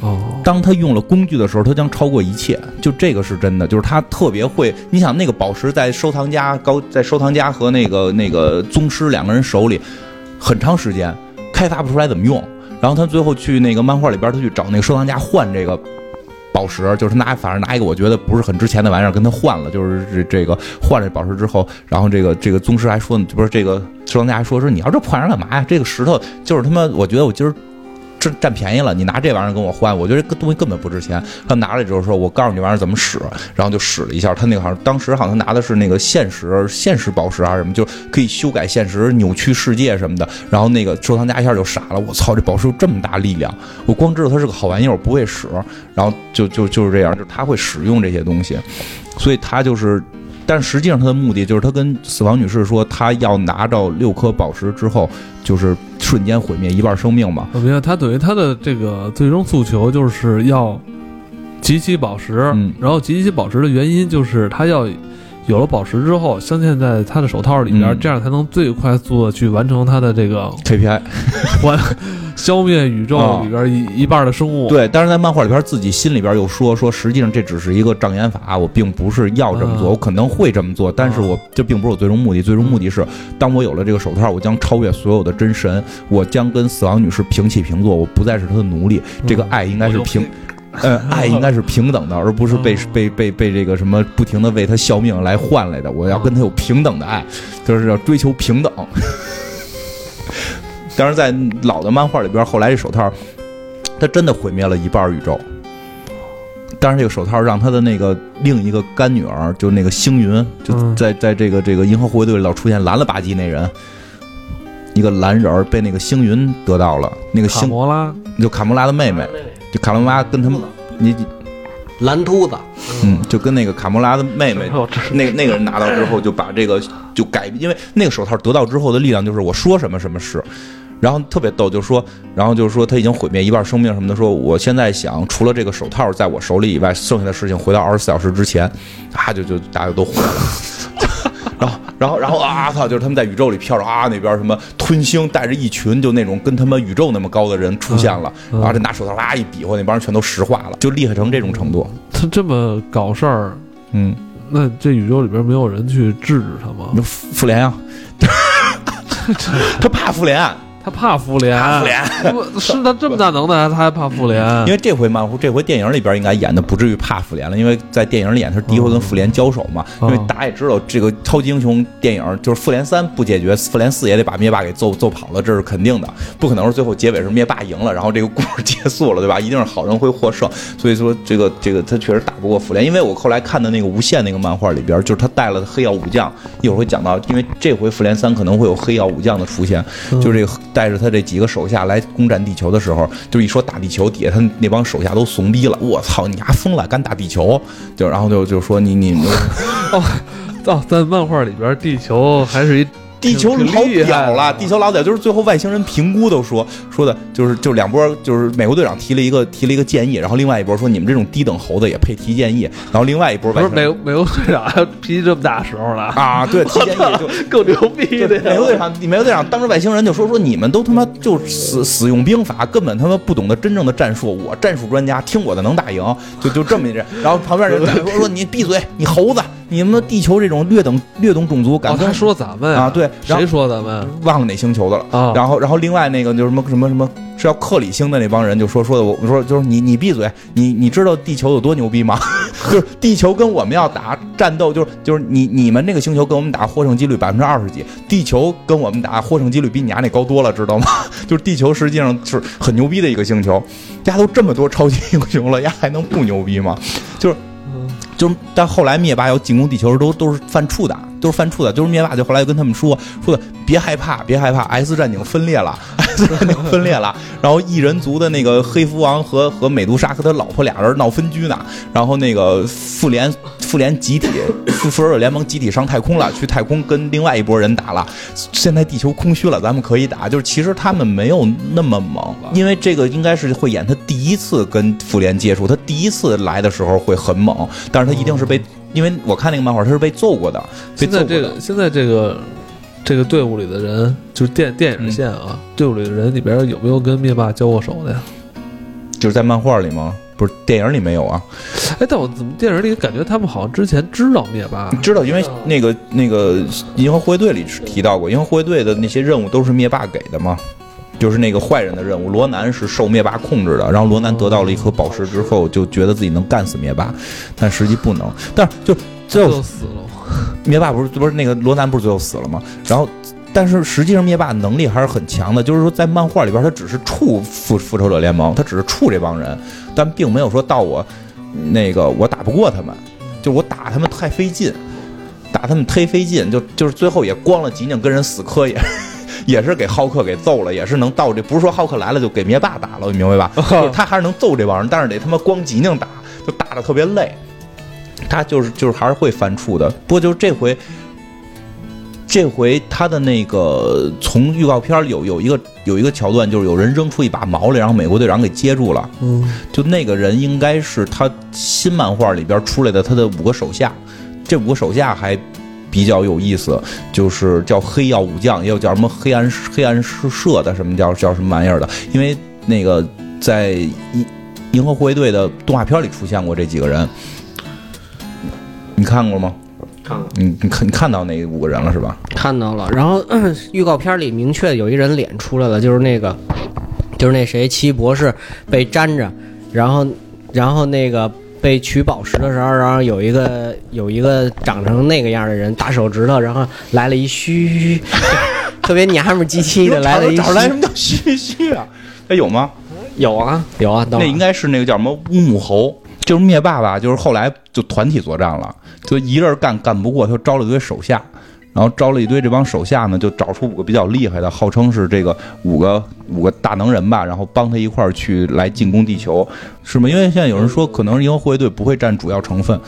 哦，当他用了工具的时候，他将超过一切。就这个是真的，就是他特别会。你想，那个宝石在收藏家高，在收藏家和那个那个宗师两个人手里，很长时间开发不出来怎么用。然后他最后去那个漫画里边，他去找那个收藏家换这个宝石，就是拿，反正拿一个我觉得不是很值钱的玩意儿跟他换了，就是这这个换了宝石之后，然后这个这个宗师还说，不是这个收藏家还说说你要这破玩意儿干嘛呀？这个石头就是他妈，我觉得我今儿。占占便宜了，你拿这玩意儿跟我换，我觉得这东西根本不值钱。他拿来之后说：“我告诉你这玩意儿怎么使。”然后就使了一下，他那个好像当时好像拿的是那个现实现实宝石还是什么，就可以修改现实、扭曲世界什么的。然后那个收藏家一下就傻了，我操，这宝石有这么大力量！我光知道它是个好玩意儿，我不会使。然后就就就是这样，就他会使用这些东西，所以他就是。但实际上他的目的就是他跟死亡女士说，他要拿到六颗宝石之后，就是瞬间毁灭一半生命嘛。我明白，他等于他的这个最终诉求就是要集齐宝石，嗯然后集齐宝石的原因就是他要有了宝石之后镶嵌在他的手套里边，嗯。这样才能最快速的去完成他的这个 KPI 完 消灭宇宙啊里边一、一半的生物。，对，但是在漫画里边自己心里边又说说，实际上这只是一个障眼法，我并不是要这么做，啊我可能会这么做，但是我这并不是我最终目的，最终目的是当我有了这个手套，我将超越所有的真神，我将跟死亡女士平起平坐，我不再是她的奴隶，这个爱应该是平。呃 爱应该是平等的，而不是被嗯被被被这个什么不停的为他效命来换来的。我要跟他有平等的爱，就是要追求平等。但是在老的漫画里边，后来这手套，他真的毁灭了一半宇宙。但是这个手套让他的那个另一个干女儿，就那个星云，就嗯在在这个这个银河护卫队里老出现蓝了吧唧那人，一个蓝人被那个星云得到了，那个卡星魔拉，就卡莫拉的妹妹，就卡罗拉跟他们你蓝秃子，嗯，就跟那个卡莫拉的妹妹，那个那个人拿到之后，就把这个就改，因为那个手套得到之后的力量就是我说什么什么是，然后特别逗，就说，然后就是说他已经毁灭一半生命什么的，说我现在想除了这个手套在我手里以外，剩下的事情回到二十四小时之前，啊，就就大家都回来了。然后，然后，然后啊！操！就是他们在宇宙里飘着啊，那边什么吞星带着一群就那种跟他们宇宙那么高的人出现了，嗯然后这拿手套啦一比划，那帮人全都石化了，就厉害成这种程度。他这么搞事儿，嗯，那这宇宙里边没有人去制止他吗？复联啊，他怕复联，他怕复联，怕复联。不是他这么大能耐，他还怕复联？因为这回漫画，这回电影里边应该演的不至于怕复联了，因为在电影里演他是第一回跟复联交手嘛。因哦为大家也知道，这个超级英雄电影就是复联三不解决，复联四也得把灭霸给揍揍跑了，这是肯定的，不可能是最后结尾是灭霸赢了，然后这个故事结束了，对吧？一定是好人会获胜。所以说，这个这个他确实打不过复联，因为我后来看的那个无限那个漫画里边，就是他带了黑曜武将，一会儿会讲到，因为这回复联三可能会有黑曜武将的出现，就是这个带着他这几个手下来攻占地球的时候，就一说打地球，底下他那帮手下都怂逼了，我操，你丫疯了，敢打地球？就然后就就说你你 哦，在漫画里边，地球还是一地球老屌了，地球老屌，就是最后外星人评估都说说的，就是就两波，就是美国队长提了一个提了一个建议，然后另外一波说你们这种低等猴子也配提建议，然后另外一波不是外星人美美国队长脾气这么大时候了，啊，对，提建议就够牛逼的美国队长，美国队长当着外星人就说说你们都他妈就死死用兵法，根本他妈不懂得真正的战术。我战术专家，听我的能打赢，就就这么一人。然后旁边人说说你闭嘴，你猴子，你们地球这种劣等劣等种族敢哦，他说咱们呀啊对然后谁说咱们忘了哪星球的了。啊？然后然后另外那个就是什么什么什么是要克里星的那帮人就说说的我我说就是你你闭嘴，你你知道地球有多牛逼吗？就是地球跟我们要打战斗，就是就是你你们那个星球跟我们打获胜几率百分之二十几，地球跟我们打获胜几率比你家那高多了，知道吗？就是地球实际上是很牛逼的一个星球，家都这么多超级英雄了，家还能不牛逼吗？就是嗯就是，但后来灭霸要进攻地球都都是犯怵的，都是犯怵的。就是灭霸就后来就跟他们说说的，别害怕，别害怕，X 战警分裂了，X 战警分裂了。然后异人族的那个黑蝠王和和美杜莎和他老婆俩人闹分居呢。然后那个复联复联集体复复仇者联盟集体上太空了，去太空跟另外一拨人打了。现在地球空虚了，咱们可以打。就是其实他们没有那么猛，因为这个应该是会演他第一次跟复联接触，他第一次来的时候会很猛，但是他一定是被，因为我看那个漫画他是被揍过的，被现在。这个现在这个这个队伍里的人，就是电电影线啊，队伍里的人里边有没有跟灭霸交过手的呀？就是在漫画里吗？不是电影里没有啊？哎，但我怎么电影里感觉他们好像之前知道灭霸你知道，因为那个那个银河护卫队里是提到过，银河护卫队的那些任务都是灭霸给的嘛。就是那个坏人的任务，罗南是受灭霸控制的，然后罗南得到了一颗宝石之后，就觉得自己能干死灭霸，但实际不能。但是就最后死了。灭霸不是不是那个罗南不是最后死了吗？然后，但是实际上灭霸能力还是很强的，就是说在漫画里边他只是处复复仇者联盟，他只是处这帮人，但并没有说到我那个我打不过他们，就我打他们太费劲，打他们忒费劲，就就是最后也光了脊梁跟人死磕也。也是给浩克给揍了，也是能到这，不是说浩克来了就给灭霸打了，你明白吧？就是他还是能揍这帮人，但是得他妈光脊梁打，就打的特别累。他就是就是还是会犯怵的。不过就是这回，这回他的那个从预告片里有有一个有一个桥段，就是有人扔出一把矛来，然后美国队长给接住了。嗯，就那个人应该是他新漫画里边出来的他的五个手下，这五个手下还比较有意思，就是叫黑曜武将，也有叫什么黑暗黑暗社的什么叫叫什么玩意儿的，因为那个在银银河护卫队的动画片里出现过这几个人，你看过吗？看过你你看你看到那五个人了是吧？看到了，然后、嗯预告片里明确的有一人脸出来了，就是那个，就是那谁奇异博士被粘着，然后然后那个被取宝石的时候，然后有一个有一个长成那个样的人打手指头，然后来了一嘘，特别娘们儿唧唧的来了一找来什，么叫嘘嘘啊？哎有吗？有啊有啊，那应该是那个叫什么乌木猴，就是灭霸吧，就是后来就团体作战了，就一人干干不过，他就招了一堆手下，然后招了一堆这帮手下呢，就找出五个比较厉害的，号称是这个五个五个大能人吧，然后帮他一块儿去来进攻地球，是吗？因为现在有人说，可能银河护卫队不会占主要成分，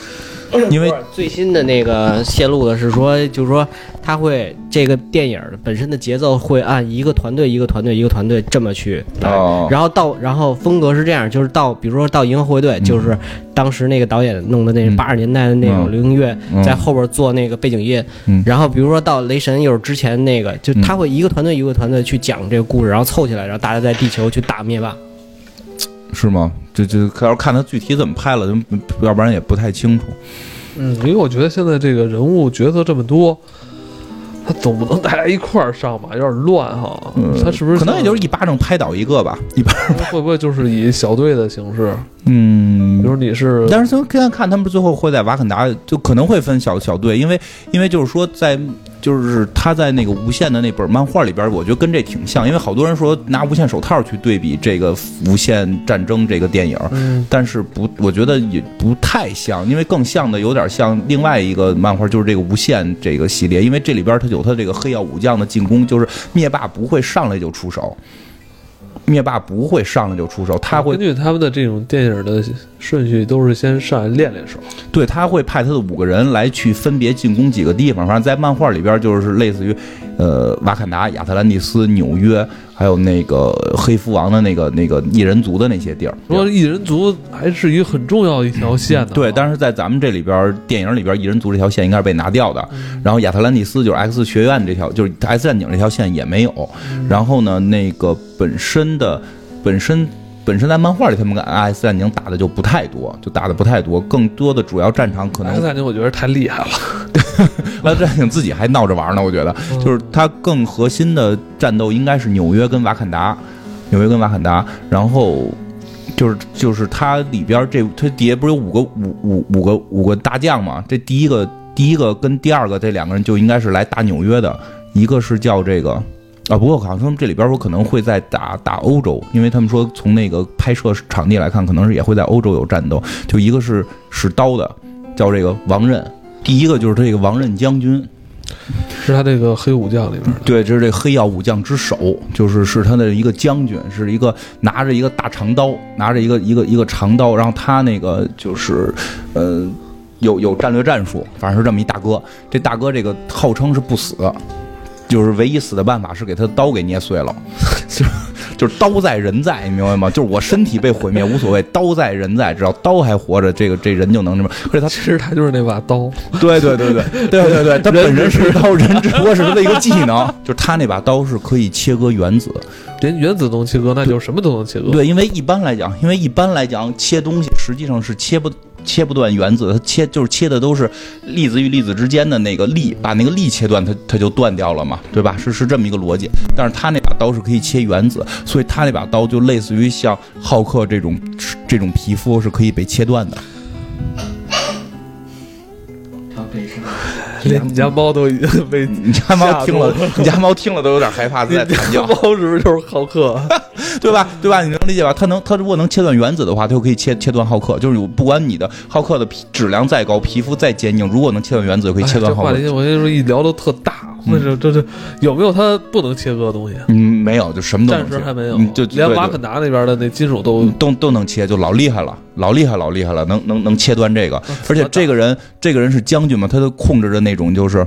因为最新的那个泄露的是说，就是说他会这个电影本身的节奏会按一个团队一个团队一个团队这么去来，哦。然后到然后风格是这样，就是到比如说到银河护卫队，就是当时那个导演弄的那嗯。八十年代的那种流行乐，嗯。在后边做那个背景音，嗯。然后比如说到雷神又是之前那个，就他会一个团队一个团队去讲这个故事，然后凑起来，然后大家在地球去打灭霸。是吗？就就要看他具体怎么拍了，就要不然也不太清楚。嗯，因为我觉得现在这个人物角色这么多，他总不能大家一块儿上吧，有点乱哈。他是不是可能也就是一巴掌拍倒一个吧？一巴掌，会不会就是以小队的形式？嗯比如你是但是从现在看，他们最后会在瓦肯达就可能会分小小队，因为因为就是说在就是他在那个无限的那本漫画里边，我觉得跟这挺像，因为好多人说拿无限手套去对比这个无限战争这个电影。嗯但是不，我觉得也不太像，因为更像的有点像另外一个漫画，就是这个无限这个系列，因为这里边它有它这个黑曜武将的进攻，就是灭霸不会上来就出手，灭霸不会上来就出手，他会根据他们的这种电影的顺序，都是先上来练练手。对，他会派他的五个人来去分别进攻几个地方。反正在漫画里边就是类似于，呃，瓦坎达、亚特兰蒂斯、纽约，还有那个黑蝠王的那个那个异人族的那些地儿。说异人族还是一个很重要的一条线的。对，但是在咱们这里边电影里边，异人族这条线应该是被拿掉的。然后亚特兰蒂斯就是 X 学院这条，就是 X 战警这条线也没有。然后呢，那个本身的本身。本身在漫画里，他们跟 X 战警打的就不太多，就打的不太多，更多的主要战场可能 X 战警我觉得太厉害了。拉战警自己还闹着玩呢，我觉得，就是它更核心的战斗应该是纽约跟瓦坎达，纽约跟瓦坎达，然后就是就是它里边这它底下不是有五个五五五个五个大将嘛？这第一个第一个跟第二个这两个人就应该是来打纽约的，一个是叫这个。啊，不过好像他们这里边我可能会在打打欧洲，因为他们说从那个拍摄场地来看，可能是也会在欧洲有战斗。就一个是使刀的，叫这个王任，第一个就是这个王任将军，是他这个黑武将里边的。对，这是这黑曜武将之首，就是是他的一个将军，是一个拿着一个大长刀，拿着一个一个一个长刀，然后他那个就是，呃，有有战略战术，反正是这么一大哥。这大哥这个号称是不死，就是唯一死的办法是给他的刀给捏碎了，就就是刀在人在，你明白吗？就是我身体被毁灭无所谓，刀在人在，只要刀还活着，这个这人就能这么。而且他其实他就是那把刀，对对对对对对对，他本人是刀，人只不过是他的一个技能，就是他那把刀是可以切割原子。连原子都能切割，那就是什么都能切割。对，因为一般来讲，因为一般来讲切东西实际上是切不切不断原子，它切就是切的都是粒子与粒子之间的那个力，把那个力切断，它它就断掉了嘛，对吧？是是这么一个逻辑。但是他那把刀是可以切原子，所以他那把刀就类似于像浩克这种这种皮肤是可以被切断的。连你家猫都已经被 你家猫听了，你家猫听了都有点害怕，在 你家惨叫。猫是不是就是浩克？对吧？对吧？你能理解吧？它能，它如果能切断原子的话，它就可以切切断浩克。就是有不管你的浩克的皮质量再高，皮肤再坚硬，如果能切断原子，就可以切断浩克。哎这话题我跟你说，一聊都特大。或者这这有没有它不能切割的东西？嗯，没有，就什么都能切暂时还没有嗯，就连瓦肯达那边的那金属都嗯都都能切，就老厉害了。老厉害老厉害了，能能能切断这个，而且这个人这个人是将军嘛，他都控制着那种就是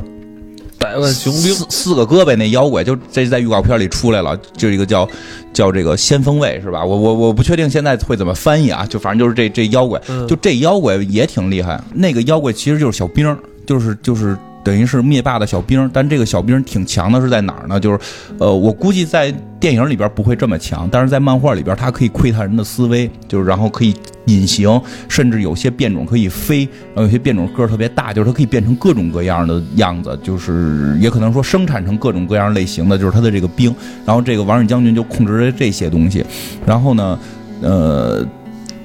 百万雄兵四四个胳膊那妖怪，就这在预告片里出来了，就一个叫叫这个先锋卫是吧？我我我不确定现在会怎么翻译啊，就反正就是这这妖怪，嗯就这妖怪也挺厉害。那个妖怪其实就是小兵，就是就是等于是灭霸的小兵，但这个小兵挺强的是在哪儿呢？就是呃，我估计在电影里边不会这么强，但是在漫画里边，它可以窥探人的思维，就是然后可以隐形，甚至有些变种可以飞，然后有些变种个儿特别大，就是它可以变成各种各样的样子，就是也可能说生产成各种各样类型的，就是它的这个兵。然后这个王忍将军就控制着这些东西，然后呢，呃，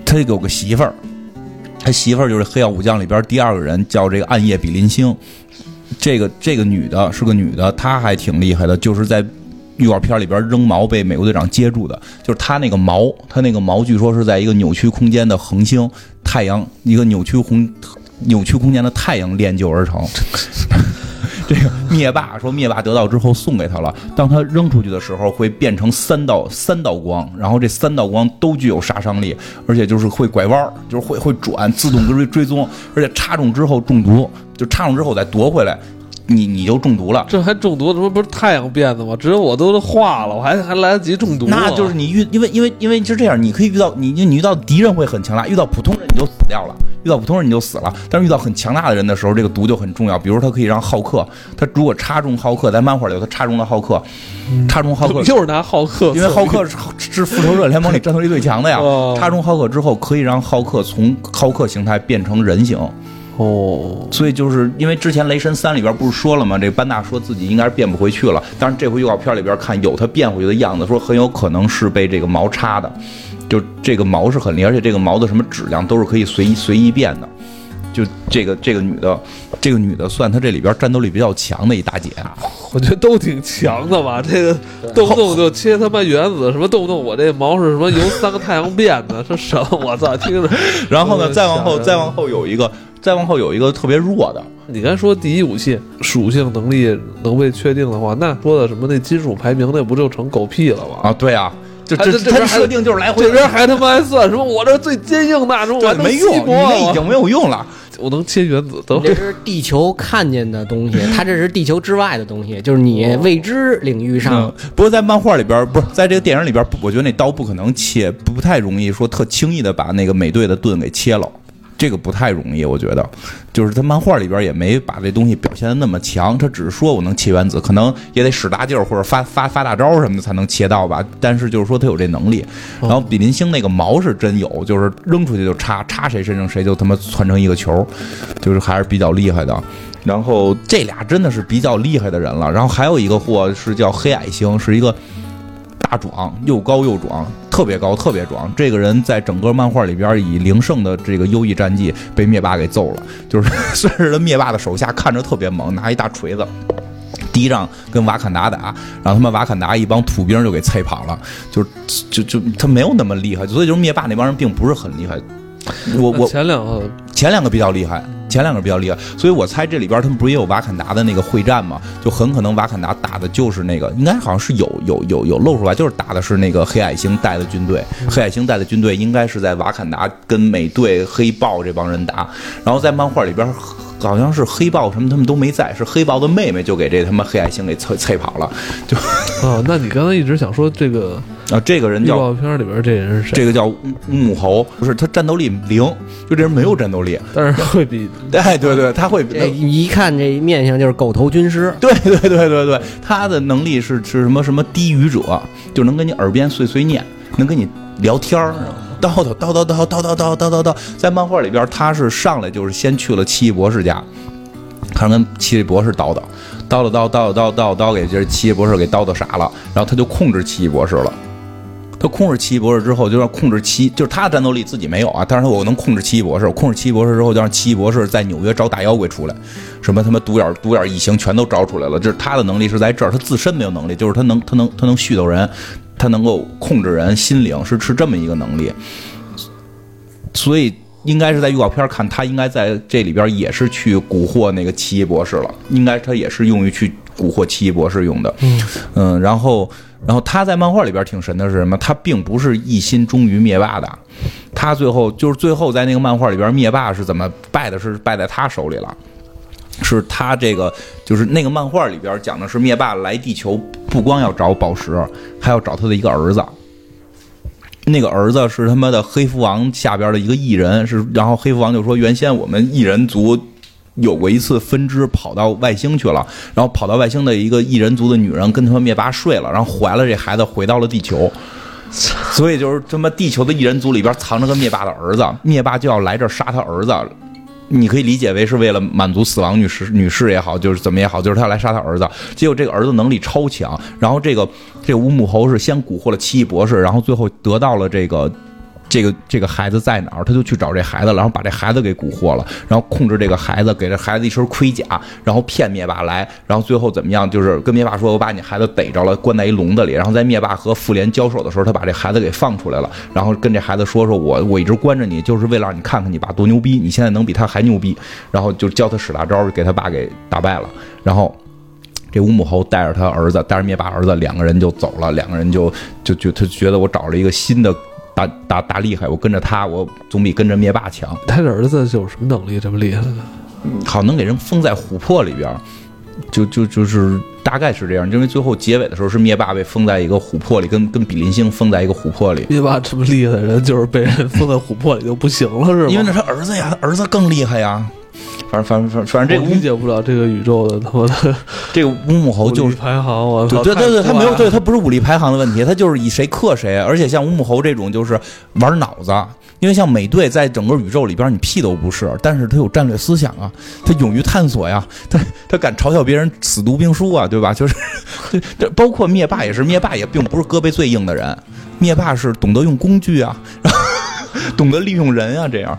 他有个媳妇儿。他媳妇儿就是《黑曜武将》里边第二个人，叫这个暗夜比邻星。这个这个女的是个女的，她还挺厉害的，就是在预告片里边扔毛被美国队长接住的，就是她那个毛，她那个毛据说是在一个扭曲空间的恒星太阳一个扭曲红扭曲空间的太阳练就而成。这个灭霸说，灭霸得到之后送给他了。当他扔出去的时候，会变成三道三道光，然后这三道光都具有杀伤力，而且就是会拐弯儿，就是会会转，自动追追踪，而且插中之后中毒，就插中之后再夺回来，你你就中毒了。这还中毒，这不不是太阳变的吗？只有我都化了，我还还来得及中毒啊。那就是你遇，因为因为因为是这样，你可以遇到你你你遇到敌人会很强大，遇到普通人你就死掉了，遇到普通人你就死了。但是遇到很强大的人的时候，这个毒就很重要。比如他可以让浩克，他如果插中浩克，在漫画里头他插中了浩克，插中浩克就是拿浩克，因为浩克是是复仇者联盟里战斗力最强的呀 哦。插中浩克之后，可以让浩克从浩克形态变成人形。哦，所以就是因为之前《雷神三》里边不是说了吗？这个班纳说自己应该是变不回去了，但是这回预告片里边看有他变回去的样子，说很有可能是被这个毛插的，就这个毛是很厉害，而且这个毛的什么质量都是可以随意随意变的。就这个这个女的，这个女的算她这里边战斗力比较强的一大姐，我觉得都挺强的吧。这个动不动就切他妈原子，什么动不动我这毛是什么由三个太阳变的，是什么？我操，听着。然后呢，再往后再往后有一个，再往后有一个特别弱的，你刚才说第一武器属性能力能被确定的话，那说的什么那金属排名那不就成狗屁了吗？啊，对啊，就还这它这这边设定就是来回这边还他妈还算什么？我这最坚硬的盾，我没用，那已经没有用了。我能切原子，都这是地球看见的东西，它这是地球之外的东西，就是你未知领域上嗯，不过在漫画里边，不是在这个电影里边，我觉得那刀不可能切，不不太容易说特轻易的把那个美队的盾给切了。这个不太容易，我觉得，就是他漫画里边也没把这东西表现的那么强，他只是说我能切原子，可能也得使大劲儿或者发发发大招什么的才能切到吧。但是就是说他有这能力。然后比邻星那个毛是真有，就是扔出去就插，插谁身上谁就他妈窜成一个球，就是还是比较厉害的。然后这俩真的是比较厉害的人了。然后还有一个货是叫黑矮星，是一个大壮，又高又壮，特别高，特别壮。这个人在整个漫画里边以零胜的这个优异战绩被灭霸给揍了，就是算是他灭霸的手下，看着特别猛，拿一大锤子。第一仗跟瓦坎达打，然后他们瓦坎达一帮土兵就给啐跑了，就就就他没有那么厉害，所以就是灭霸那帮人并不是很厉害。我我前两个前两个比较厉害，前两个比较厉害，所以我猜这里边他们不是也有瓦坎达的那个会战吗？就很可能瓦坎达打的就是那个，应该好像是有有有有露出来，就是打的是那个黑矮星带的军队。黑矮星带的军队应该是在瓦坎达跟美队、黑豹这帮人打，然后在漫画里边。好像是黑豹什么他们都没在，是黑豹的妹妹就给这他妈黑矮星给啐啐跑了。就啊，那你刚才一直想说这个啊，这个人叫预告片里边这人是谁？这个叫乌乌姆猴，不是他战斗力零，就这人没有战斗力。但是会比哎，对对，他会这一看这面相就是狗头军师，对对对对对，他的能力是是什么什么低语者，就能跟你耳边碎碎念，能跟你聊天儿，叨叨叨叨叨叨叨叨叨叨叨。在漫画里边，他是上来就是先去了奇异博士家，他跟奇异博士叨叨，叨叨叨叨叨叨叨，给这奇异博士给叨叨傻了，然后他就控制奇异博士了。他控制奇异博士之后，就让控制奇，就是他的战斗力自己没有啊，但是他我能控制奇异博士，我控制奇异博士之后，就让奇异博士在纽约招大妖怪出来，什么他妈独眼独眼异形全都招出来了。就是他的能力是在这儿，他自身没有能力，就是他能他能他能絮叨人，他能够控制人心灵，是是这么一个能力。所以应该是在预告片看，他应该在这里边也是去蛊惑那个奇异博士了，应该他也是用于去蛊惑奇异博士用的。嗯嗯，然后，然后他在漫画里边挺神的是什么？他并不是一心忠于灭霸的，他最后就是最后在那个漫画里边，灭霸是怎么败的？是败在他手里了。是他这个，就是那个漫画里边讲的是灭霸来地球，不光要找宝石，还要找他的一个儿子。那个儿子是他妈的黑蝠王下边的一个异人，是然后黑蝠王就说，原先我们异人族有过一次分支跑到外星去了，然后跑到外星的一个异人族的女人跟他们灭霸睡了，然后怀了这孩子回到了地球。所以就是他妈地球的异人族里边藏着个灭霸的儿子，灭霸就要来这杀他儿子。你可以理解为是为了满足死亡女士女士也好，就是怎么也好，就是他要来杀他儿子。结果这个儿子能力超强，然后这个这个乌木猴是先蛊惑了奇异博士，然后最后得到了这个这个这个孩子在哪儿，他就去找这孩子，然后把这孩子给蛊惑了，然后控制这个孩子，给这孩子一身盔甲，然后骗灭霸来，然后最后怎么样？就是跟灭霸说：“我把你孩子逮着了，关在一笼子里。”然后在灭霸和复联交手的时候，他把这孩子给放出来了，然后跟这孩子说：“说我我一直关着你，就是为了让你看看你爸多牛逼，你现在能比他还牛逼。”然后就教他使大招，给他爸给打败了，然后。这乌木猴带着他儿子，带着灭霸儿子，两个人就走了。两个人就就就他觉得我找了一个新的大大大厉害，我跟着他，我总比跟着灭霸强。他的儿子有什么能力这么厉害呢？好，能给人封在琥珀里边儿，就就就是大概是这样。因为最后结尾的时候是灭霸被封在一个琥珀里，跟跟比邻星封在一个琥珀里。灭霸这么厉害的人，就是被人封在琥珀里就不行了，是吗？因为那是他儿子呀，他儿子更厉害呀。反正反正反正这个理解不了这个宇宙的他妈的 这个乌木猴就是排行，我操！对对对对，他没有，对他不是武力排行的问题，他就是以谁克谁。而且像乌木猴这种就是玩脑子，因为像美队在整个宇宙里边你屁都不是，但是他有战略思想啊，他勇于探索呀，他他敢嘲笑别人死读兵书啊，对吧？就是这 这包括灭霸也是，灭霸也并不是胳膊最硬的人，灭霸是懂得用工具啊，然后懂得利用人啊，这样。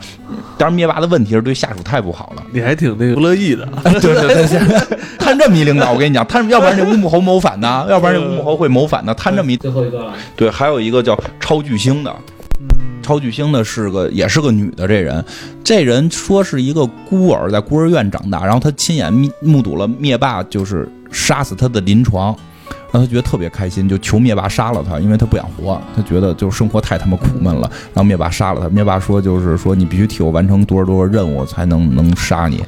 当然，灭霸的问题是对下属太不好了。你还挺那个不乐意的。对对对，摊这么一领导，我跟你讲，摊要不然这乌木猴谋反呢，要不然这乌木猴会谋反的。摊这么一最后一个了，对，还有一个叫超巨星的，嗯超巨星的是个也是个女的，这人，这人说是一个孤儿，在孤儿院长大，然后她亲眼目目睹了灭霸就是杀死他的临床。让他觉得特别开心，就求灭霸杀了他，因为他不想活，他觉得就是生活太他妈苦闷了。然后灭霸杀了他，灭霸说就是说你必须替我完成多少多少任务，才能能杀你。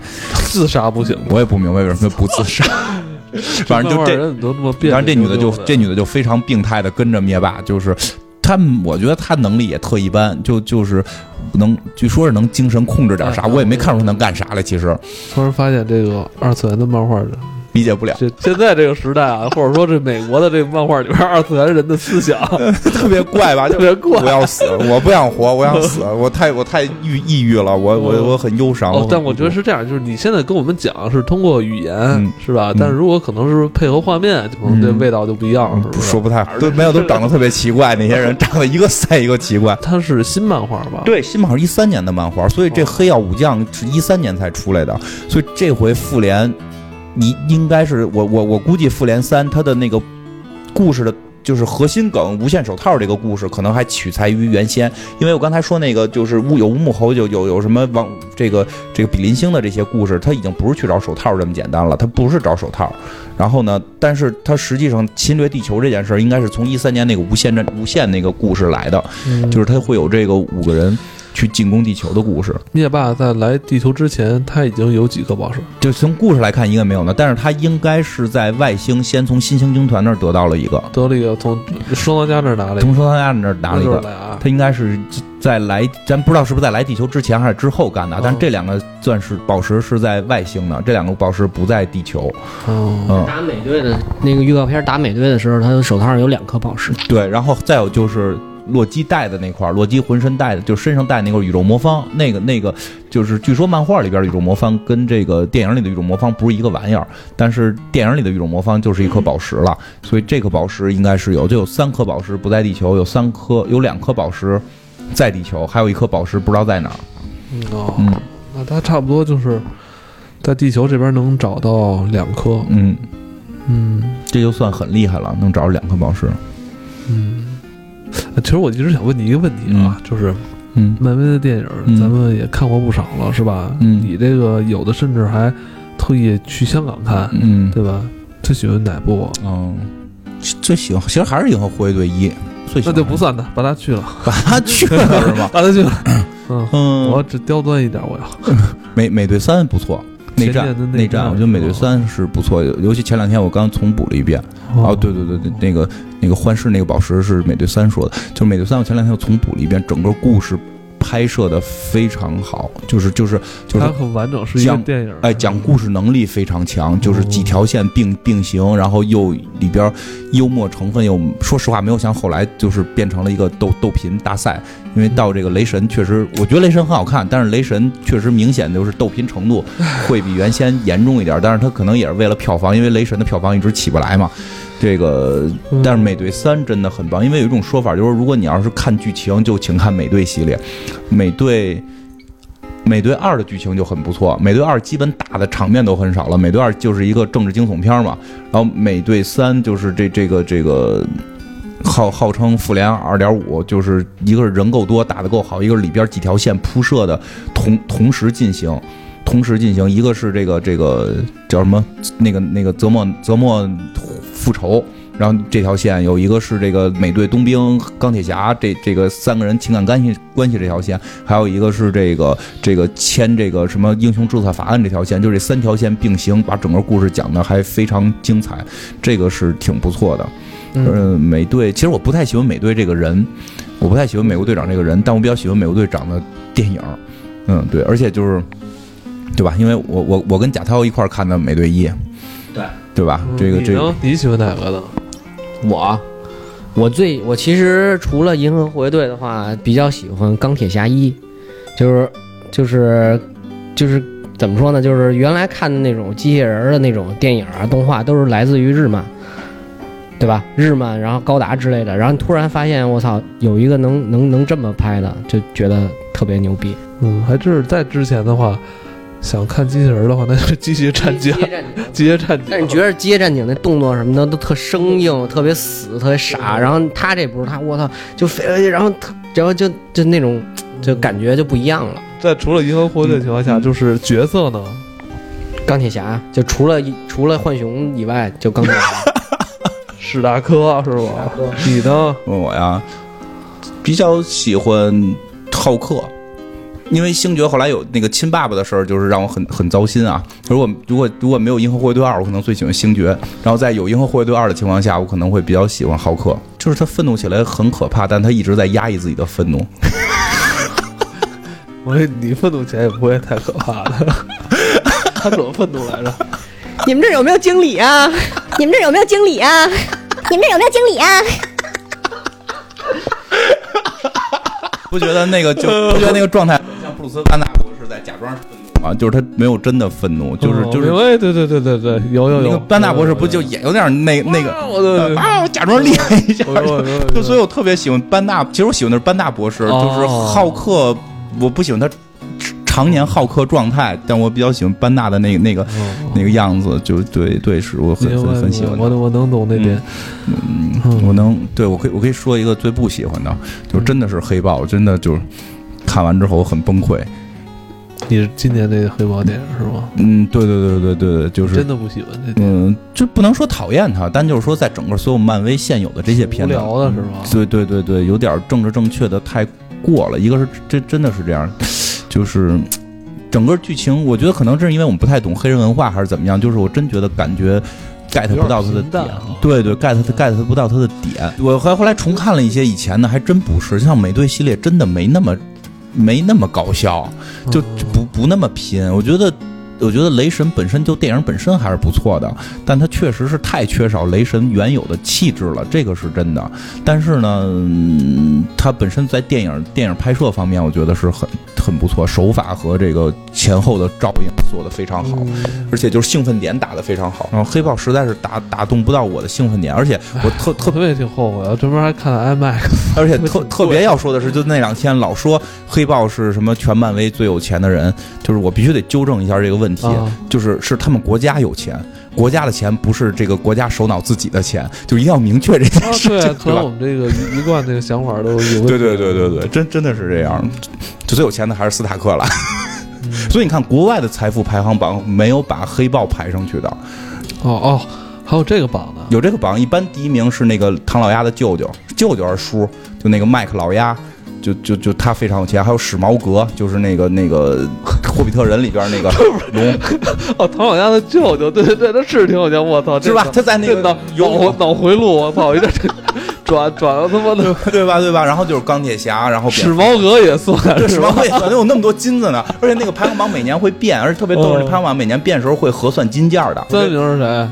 自杀不行吗？我也不明白为什么不自杀，反正就这漫画人都那么变，然后这女的就这女的就非常病态的跟着灭霸，就是她，我觉得她能力也特一般，就就是能，据说是能精神控制点啥，嗯我也没看出她能干啥来，其实突然发现这个二次元的漫画人，理解不了，这现在这个时代啊，或者说这美国的这个漫画里边，二次元人的思想 特别怪吧？特别怪我要死，我不想活，我想死，我太我太抑抑郁了，我我我很忧伤。哦但我觉得是这样，就是你现在跟我们讲是通过语言、嗯是吧？嗯但是如果可能是配合画面，可能这嗯味道就不一样了，是不是？说不太好都没有，都长得特别奇怪，那些人长得一个赛一个奇怪。它是新漫画吧？，对，新漫画一三年的漫画，所以这哦黑曜武将是一三年才出来的，所以这回复联，你应该是我我我估计复联三它的那个故事的。就是核心梗，无限手套这个故事可能还取材于原先，因为我刚才说那个就是乌有乌木猴，有有有什么王这个这个比邻星的这些故事，它已经不是去找手套这么简单了，它不是找手套。然后呢，但是它实际上侵略地球这件事，应该是从一三年那个无限战无限那个故事来的，就是它会有这个五个人去进攻地球的故事。灭霸在来地球之前，他已经有几颗宝石？就从故事来看，应该没有呢，但是他应该是在外星先从新星军团那儿得到了一个，得了一个从收藏家那儿拿了一个，从双家那儿拿了一个。他应该是在来，咱不知道是不是在来地球之前还是之后干的，但是这两个钻石宝石是在外星的，这两个宝石不在地球。哦，嗯，打美队的那个预告片打美队的时候，他的手套上有两颗宝石。对，然后再有就是洛基带的那块儿，洛基浑身带的，就身上带那个宇宙魔方，那个那个就是据说漫画里边的宇宙魔方跟这个电影里的宇宙魔方不是一个玩意儿，但是电影里的宇宙魔方就是一颗宝石了，所以这颗宝石应该是有，就有三颗宝石不在地球，有三颗有两颗宝石在地球，还有一颗宝石不知道在哪儿。嗯哦，嗯那他差不多就是在地球这边能找到两颗。嗯，嗯这就算很厉害了，能找着两颗宝石。嗯。其实我一直想问你一个问题啊，就是嗯漫威的电影嗯咱们也看过不少了，是吧？嗯你这个有的甚至还特意去香港看，嗯对吧？最喜欢哪部？嗯，最喜欢其实还是《银河护卫队一》，最喜欢那就不算他，把他去了，把他去了 是吧？把他去了。嗯，嗯，我只刁钻一点，我要。美美队三不错，内战的内内战，我觉得美队三是不错，尤尤其前两天我刚重补了一遍。哦，对对对对，那个那个幻视那个宝石是美队三说的，就是美队三我前两天又重补了一遍，整个故事拍摄的非常好，就是就是就是它很完整，是一个讲电影。哎，讲故事能力非常强，就是几条线并并行，然后又里边幽默成分又，说实话没有像后来就是变成了一个斗斗贫大赛，因为到这个雷神确实，我觉得雷神很好看，但是雷神确实明显就是斗贫程度 会比原先严重一点，但是他可能也是为了票房，因为雷神的票房一直起不来嘛。这个，嗯。但是美队三真的很棒，因为有一种说法就是，如果你要是看剧情，就请看美队系列，美队。美队二的剧情就很不错，美队二基本打的场面都很少了，美队二就是一个政治惊悚片嘛，然后美队三就是这这个这个号号称复联二点五，就是一个是人够多，打得够好，一个是里边几条线铺设的同同时进行，同时进行，一个是这个这个叫什么？那个那个泽莫泽莫复仇。然后这条线有一个是这个美队冬兵钢铁侠这这个三个人情感关系关系这条线，还有一个是这个这个签这个什么英雄注册法案这条线，就这三条线并行，把整个故事讲的还非常精彩，这个是挺不错的。嗯嗯，美队其实我不太喜欢美队这个人，我不太喜欢美国队长这个人，但我比较喜欢美国队长的电影。嗯，对，而且就是，对吧？因为我我我跟贾涛一块儿看的美队一，对对吧？这个这个？你喜欢哪个呢？我，我最我其实除了银河护卫队的话，比较喜欢钢铁侠一，就是就是就是怎么说呢？就是原来看的那种机器人儿的那种电影啊、动画，都是来自于日漫，对吧？日漫，然后高达之类的，然后突然发现我操，有一个能能能这么拍的，就觉得特别牛逼。嗯，还真是在之前的话，想看机器人的话，那就是机械战警。机械战警。但是你觉得《机械战警》那动作什么的都特生硬、特别死、特别傻，然后他这不是他，我操，就飞，然后特，然后就就那种，就感觉就不一样了。在除了银河护卫队的情况下，就是角色呢？钢铁侠就除了除了浣熊以外，就钢铁侠。史达克是吧？你呢？问我呀，比较喜欢浩克。因为星爵后来有那个亲爸爸的事儿，就是让我很很糟心啊。如果如果如果没有银河护卫队二，我可能最喜欢星爵。然后在有银河护卫队二的情况下，我可能会比较喜欢浩克。就是他愤怒起来很可怕，但他一直在压抑自己的愤怒。我说你愤怒起来也不会太可怕的。他怎么愤怒来着？你们这有没有经理啊？你们这有没有经理啊？你们这有没有经理啊？不觉得那个就不觉得那个状态像布鲁斯·班纳博士在假装愤怒啊？就是他没有真的愤怒，就是哦就是对对对对对，有有有。那个班纳博士不就也有点那那个啊我假装厉害一下就所以我特别喜欢班纳，其实我喜欢的是班纳博士，哦就是好客，我不喜欢他常年好客状态，但我比较喜欢班纳的那个那个那个样子，就对对，是我很很很喜欢。我我能懂那边。嗯嗯，我能对我可以我可以说一个最不喜欢的，就真的是黑豹，真的就是看完之后很崩溃。你是今年那个黑豹电影是吗？嗯，对对对对对对，就是真的不喜欢这电影，嗯，就不能说讨厌它，但就是说，在整个所有漫威现有的这些片子，聊的是吗？对对对对，有点政治正确的太过了。一个是真真的是这样，就是整个剧情，我觉得可能这是因为我们不太懂黑人文化，还是怎么样，就是我真觉得感觉 get 不到他的点。对对，get get 不到他的点。我还后来重看了一些以前的，还真不是，像美队系列真的没那么没那么搞笑，就不不那么拼。我觉得，我觉得雷神本身就电影本身还是不错的，但它确实是太缺少雷神原有的气质了，这个是真的。但是呢，嗯它本身在电影电影拍摄方面，我觉得是很很不错，手法和这个前后的照应做得非常好。嗯而且就是兴奋点打得非常好，然后黑豹实在是打打动不到我的兴奋点，而且我特特特别挺后悔，我专门还看了 IMAX。而且 特特别要说的是，就那两天老说黑豹是什么全漫威最有钱的人，就是我必须得纠正一下这个问题，啊就是是他们国家有钱，国家的钱不是这个国家首脑自己的钱，就一定要明确这件啊，事情，对，可能我？们这个一一贯这个想法都有问题。对对对对对，真真的是这样，就最有钱的还是斯塔克了。所以你看，国外的财富排行榜没有把黑豹排上去的，哦哦还有这个榜呢？有这个榜，一般第一名是那个唐老鸭的舅舅，舅舅是叔，就那个麦克老鸭，就就就他非常有钱。还有史矛革，就是那个那个霍比特人里边那个 龙，哦，唐老鸭的舅舅，对对对，他是挺有钱，我操，这是吧？他在那个有脑回脑回路，我操，有点 这转转了他妈的对吧？对吧？然后就是钢铁侠，然后蝙史矛革也算，对，史是吧矛革也算，有那么多金子呢。而且那个排行榜每年会变，而且特别逗，那排行榜每年变的时候会核算金价的。三名是谁？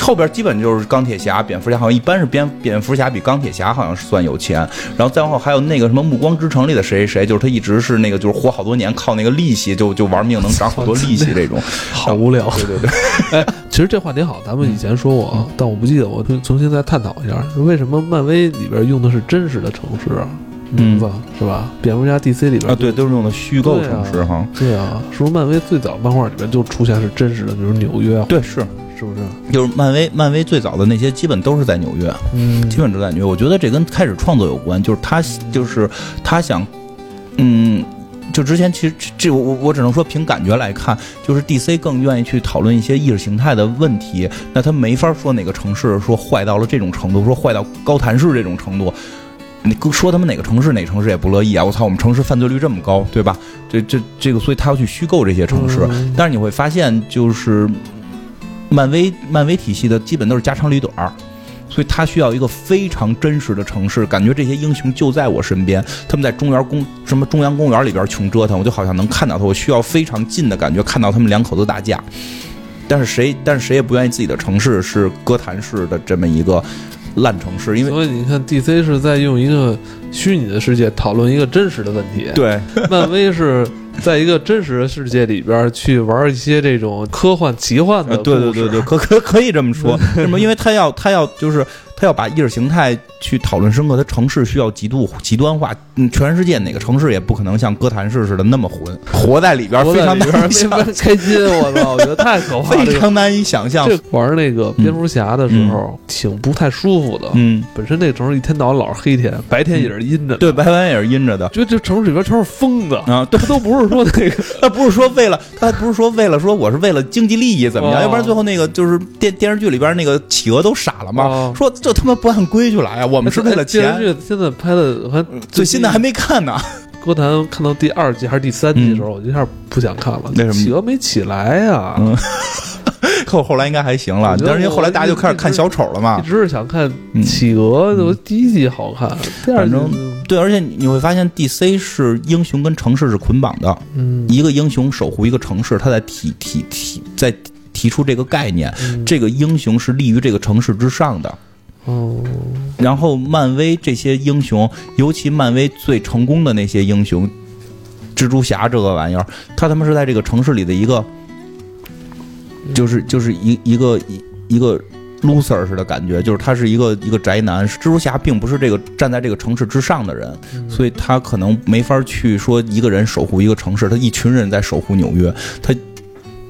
后边基本就是钢铁侠、蝙蝠侠，好像一般是蝙蝙蝠侠比钢铁侠好像是算有钱，然后再往后还有那个什么《暮光之城》里的谁谁谁，就是他一直是那个就是活好多年，靠那个利息就就玩命能涨好多利息 这种。好无聊。对对对，哎，其实这话题好，咱们以前说过，啊，但我不记得，我重重新再探讨一下，为什么漫威里边用的是真实的城市啊？嗯名字是吧？蝙蝠侠 DC 里边啊对，都是用的虚构城市哈。对啊，是不是漫威最早漫画里边就出现是真实的，比如纽约，对，是是不是？就是漫威漫威最早的那些基本都是在纽约。嗯基本都在纽约。我觉得这跟开始创作有关，就是他就是他想，嗯。就之前其实这我我我只能说凭感觉来看，就是 DC 更愿意去讨论一些意识形态的问题，那他没法说哪个城市说坏到了这种程度，说坏到高谭市这种程度。你说他们哪个城市哪个城市也不乐意啊！我操，我们城市犯罪率这么高，对吧？这这这个，所以他要去虚构这些城市。嗯但是你会发现，就是漫威漫威体系的基本都是家长里短儿，他需要一个非常真实的城市，感觉这些英雄就在我身边，他们在中原公什么中央公园里边穷折腾，我就好像能看到他，我需要非常近的感觉看到他们两口子打架。但是谁但是谁也不愿意自己的城市是哥谭市的这么一个烂城市，因为所以你看，DC 是在用一个虚拟的世界讨论一个真实的问题，对漫威是在一个真实的世界里边去玩一些这种科幻奇幻的呃，对对对对，可可可以这么说。为什么？因为他要他要就是他要把意识形态去讨论深刻，他城市需要极度极端化。嗯，全世界哪个城市也不可能像哥谭市似的那么混，活在里边非常难以想法开心，我操，我觉得太可怕了。非常难以想象。这玩那个蝙蝠侠的时候，挺不太舒服的。嗯，本身那个城市一天到晚老是黑天，白天也是阴着的。对，白天也是阴着的。觉得这城市里边全是疯子，啊，对，他都不是说那个 他不是说为了，他不是说为了说我是为了经济利益怎么样，哦要不然最后那个就是电电视剧里边那个企鹅都傻了嘛，哦说这他妈不按规矩来啊，我们是为了钱。电视剧现在拍的，还最新的还没看呢，歌坛看到第二季还是第三季的时候，我就一下不想看了。为什么企鹅没起来呀？嗯后 后来应该还行了但是因为后来大家就开始看小丑了嘛一。直是想看嗯企鹅，我第一季好看，第二季反正对，而且你会发现 DC 是英雄跟城市是捆绑的，嗯，一个英雄守护一个城市，他在提提提在提出这个概念，嗯这个英雄是立于这个城市之上的。哦，然后漫威这些英雄，尤其漫威最成功的那些英雄，蜘蛛侠这个玩意儿，他他妈是在这个城市里的一个，就是就是一一个一一个 loser 似的感觉，就是他是一个一个宅男。蜘蛛侠并不是这个站在这个城市之上的人，所以他可能没法去说一个人守护一个城市，他一群人在守护纽约，他。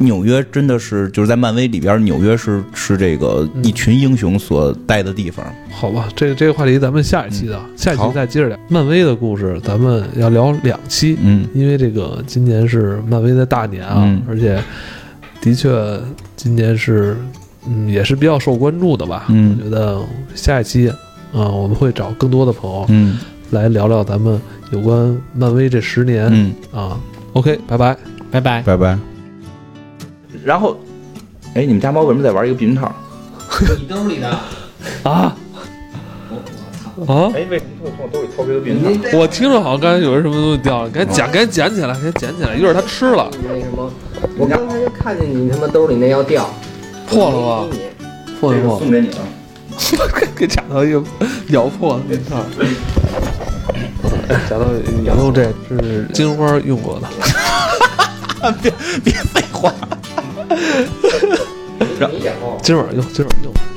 纽约真的是就是在漫威里边，纽约是是这个一群英雄所待的地方。好吧，这个这个话题咱们下一期的，下一期再接着聊。漫威的故事咱们要聊两期，嗯因为这个今年是漫威的大年啊，嗯而且的确今年是嗯也是比较受关注的吧。嗯我觉得下一期啊、我们会找更多的朋友嗯来聊聊咱们有关漫威这十年、嗯，啊。OK，拜拜。拜拜。拜拜。然后，哎，你们家猫为什么在玩一个避孕套？你兜里的，啊啊！哎，为什么会从我兜里掏出一个避孕套？我听着好像刚才有人什么东西掉了，赶紧捡，赶紧捡起来，赶紧捡起来，一会儿它吃了，那什么，我刚才就看见你他妈兜里那要掉，破了吧？破了破了，送给你了。给夹到一个 咬破了那套。夹到有用这是金花用过的，别别废话。然后。今晚用，今晚用。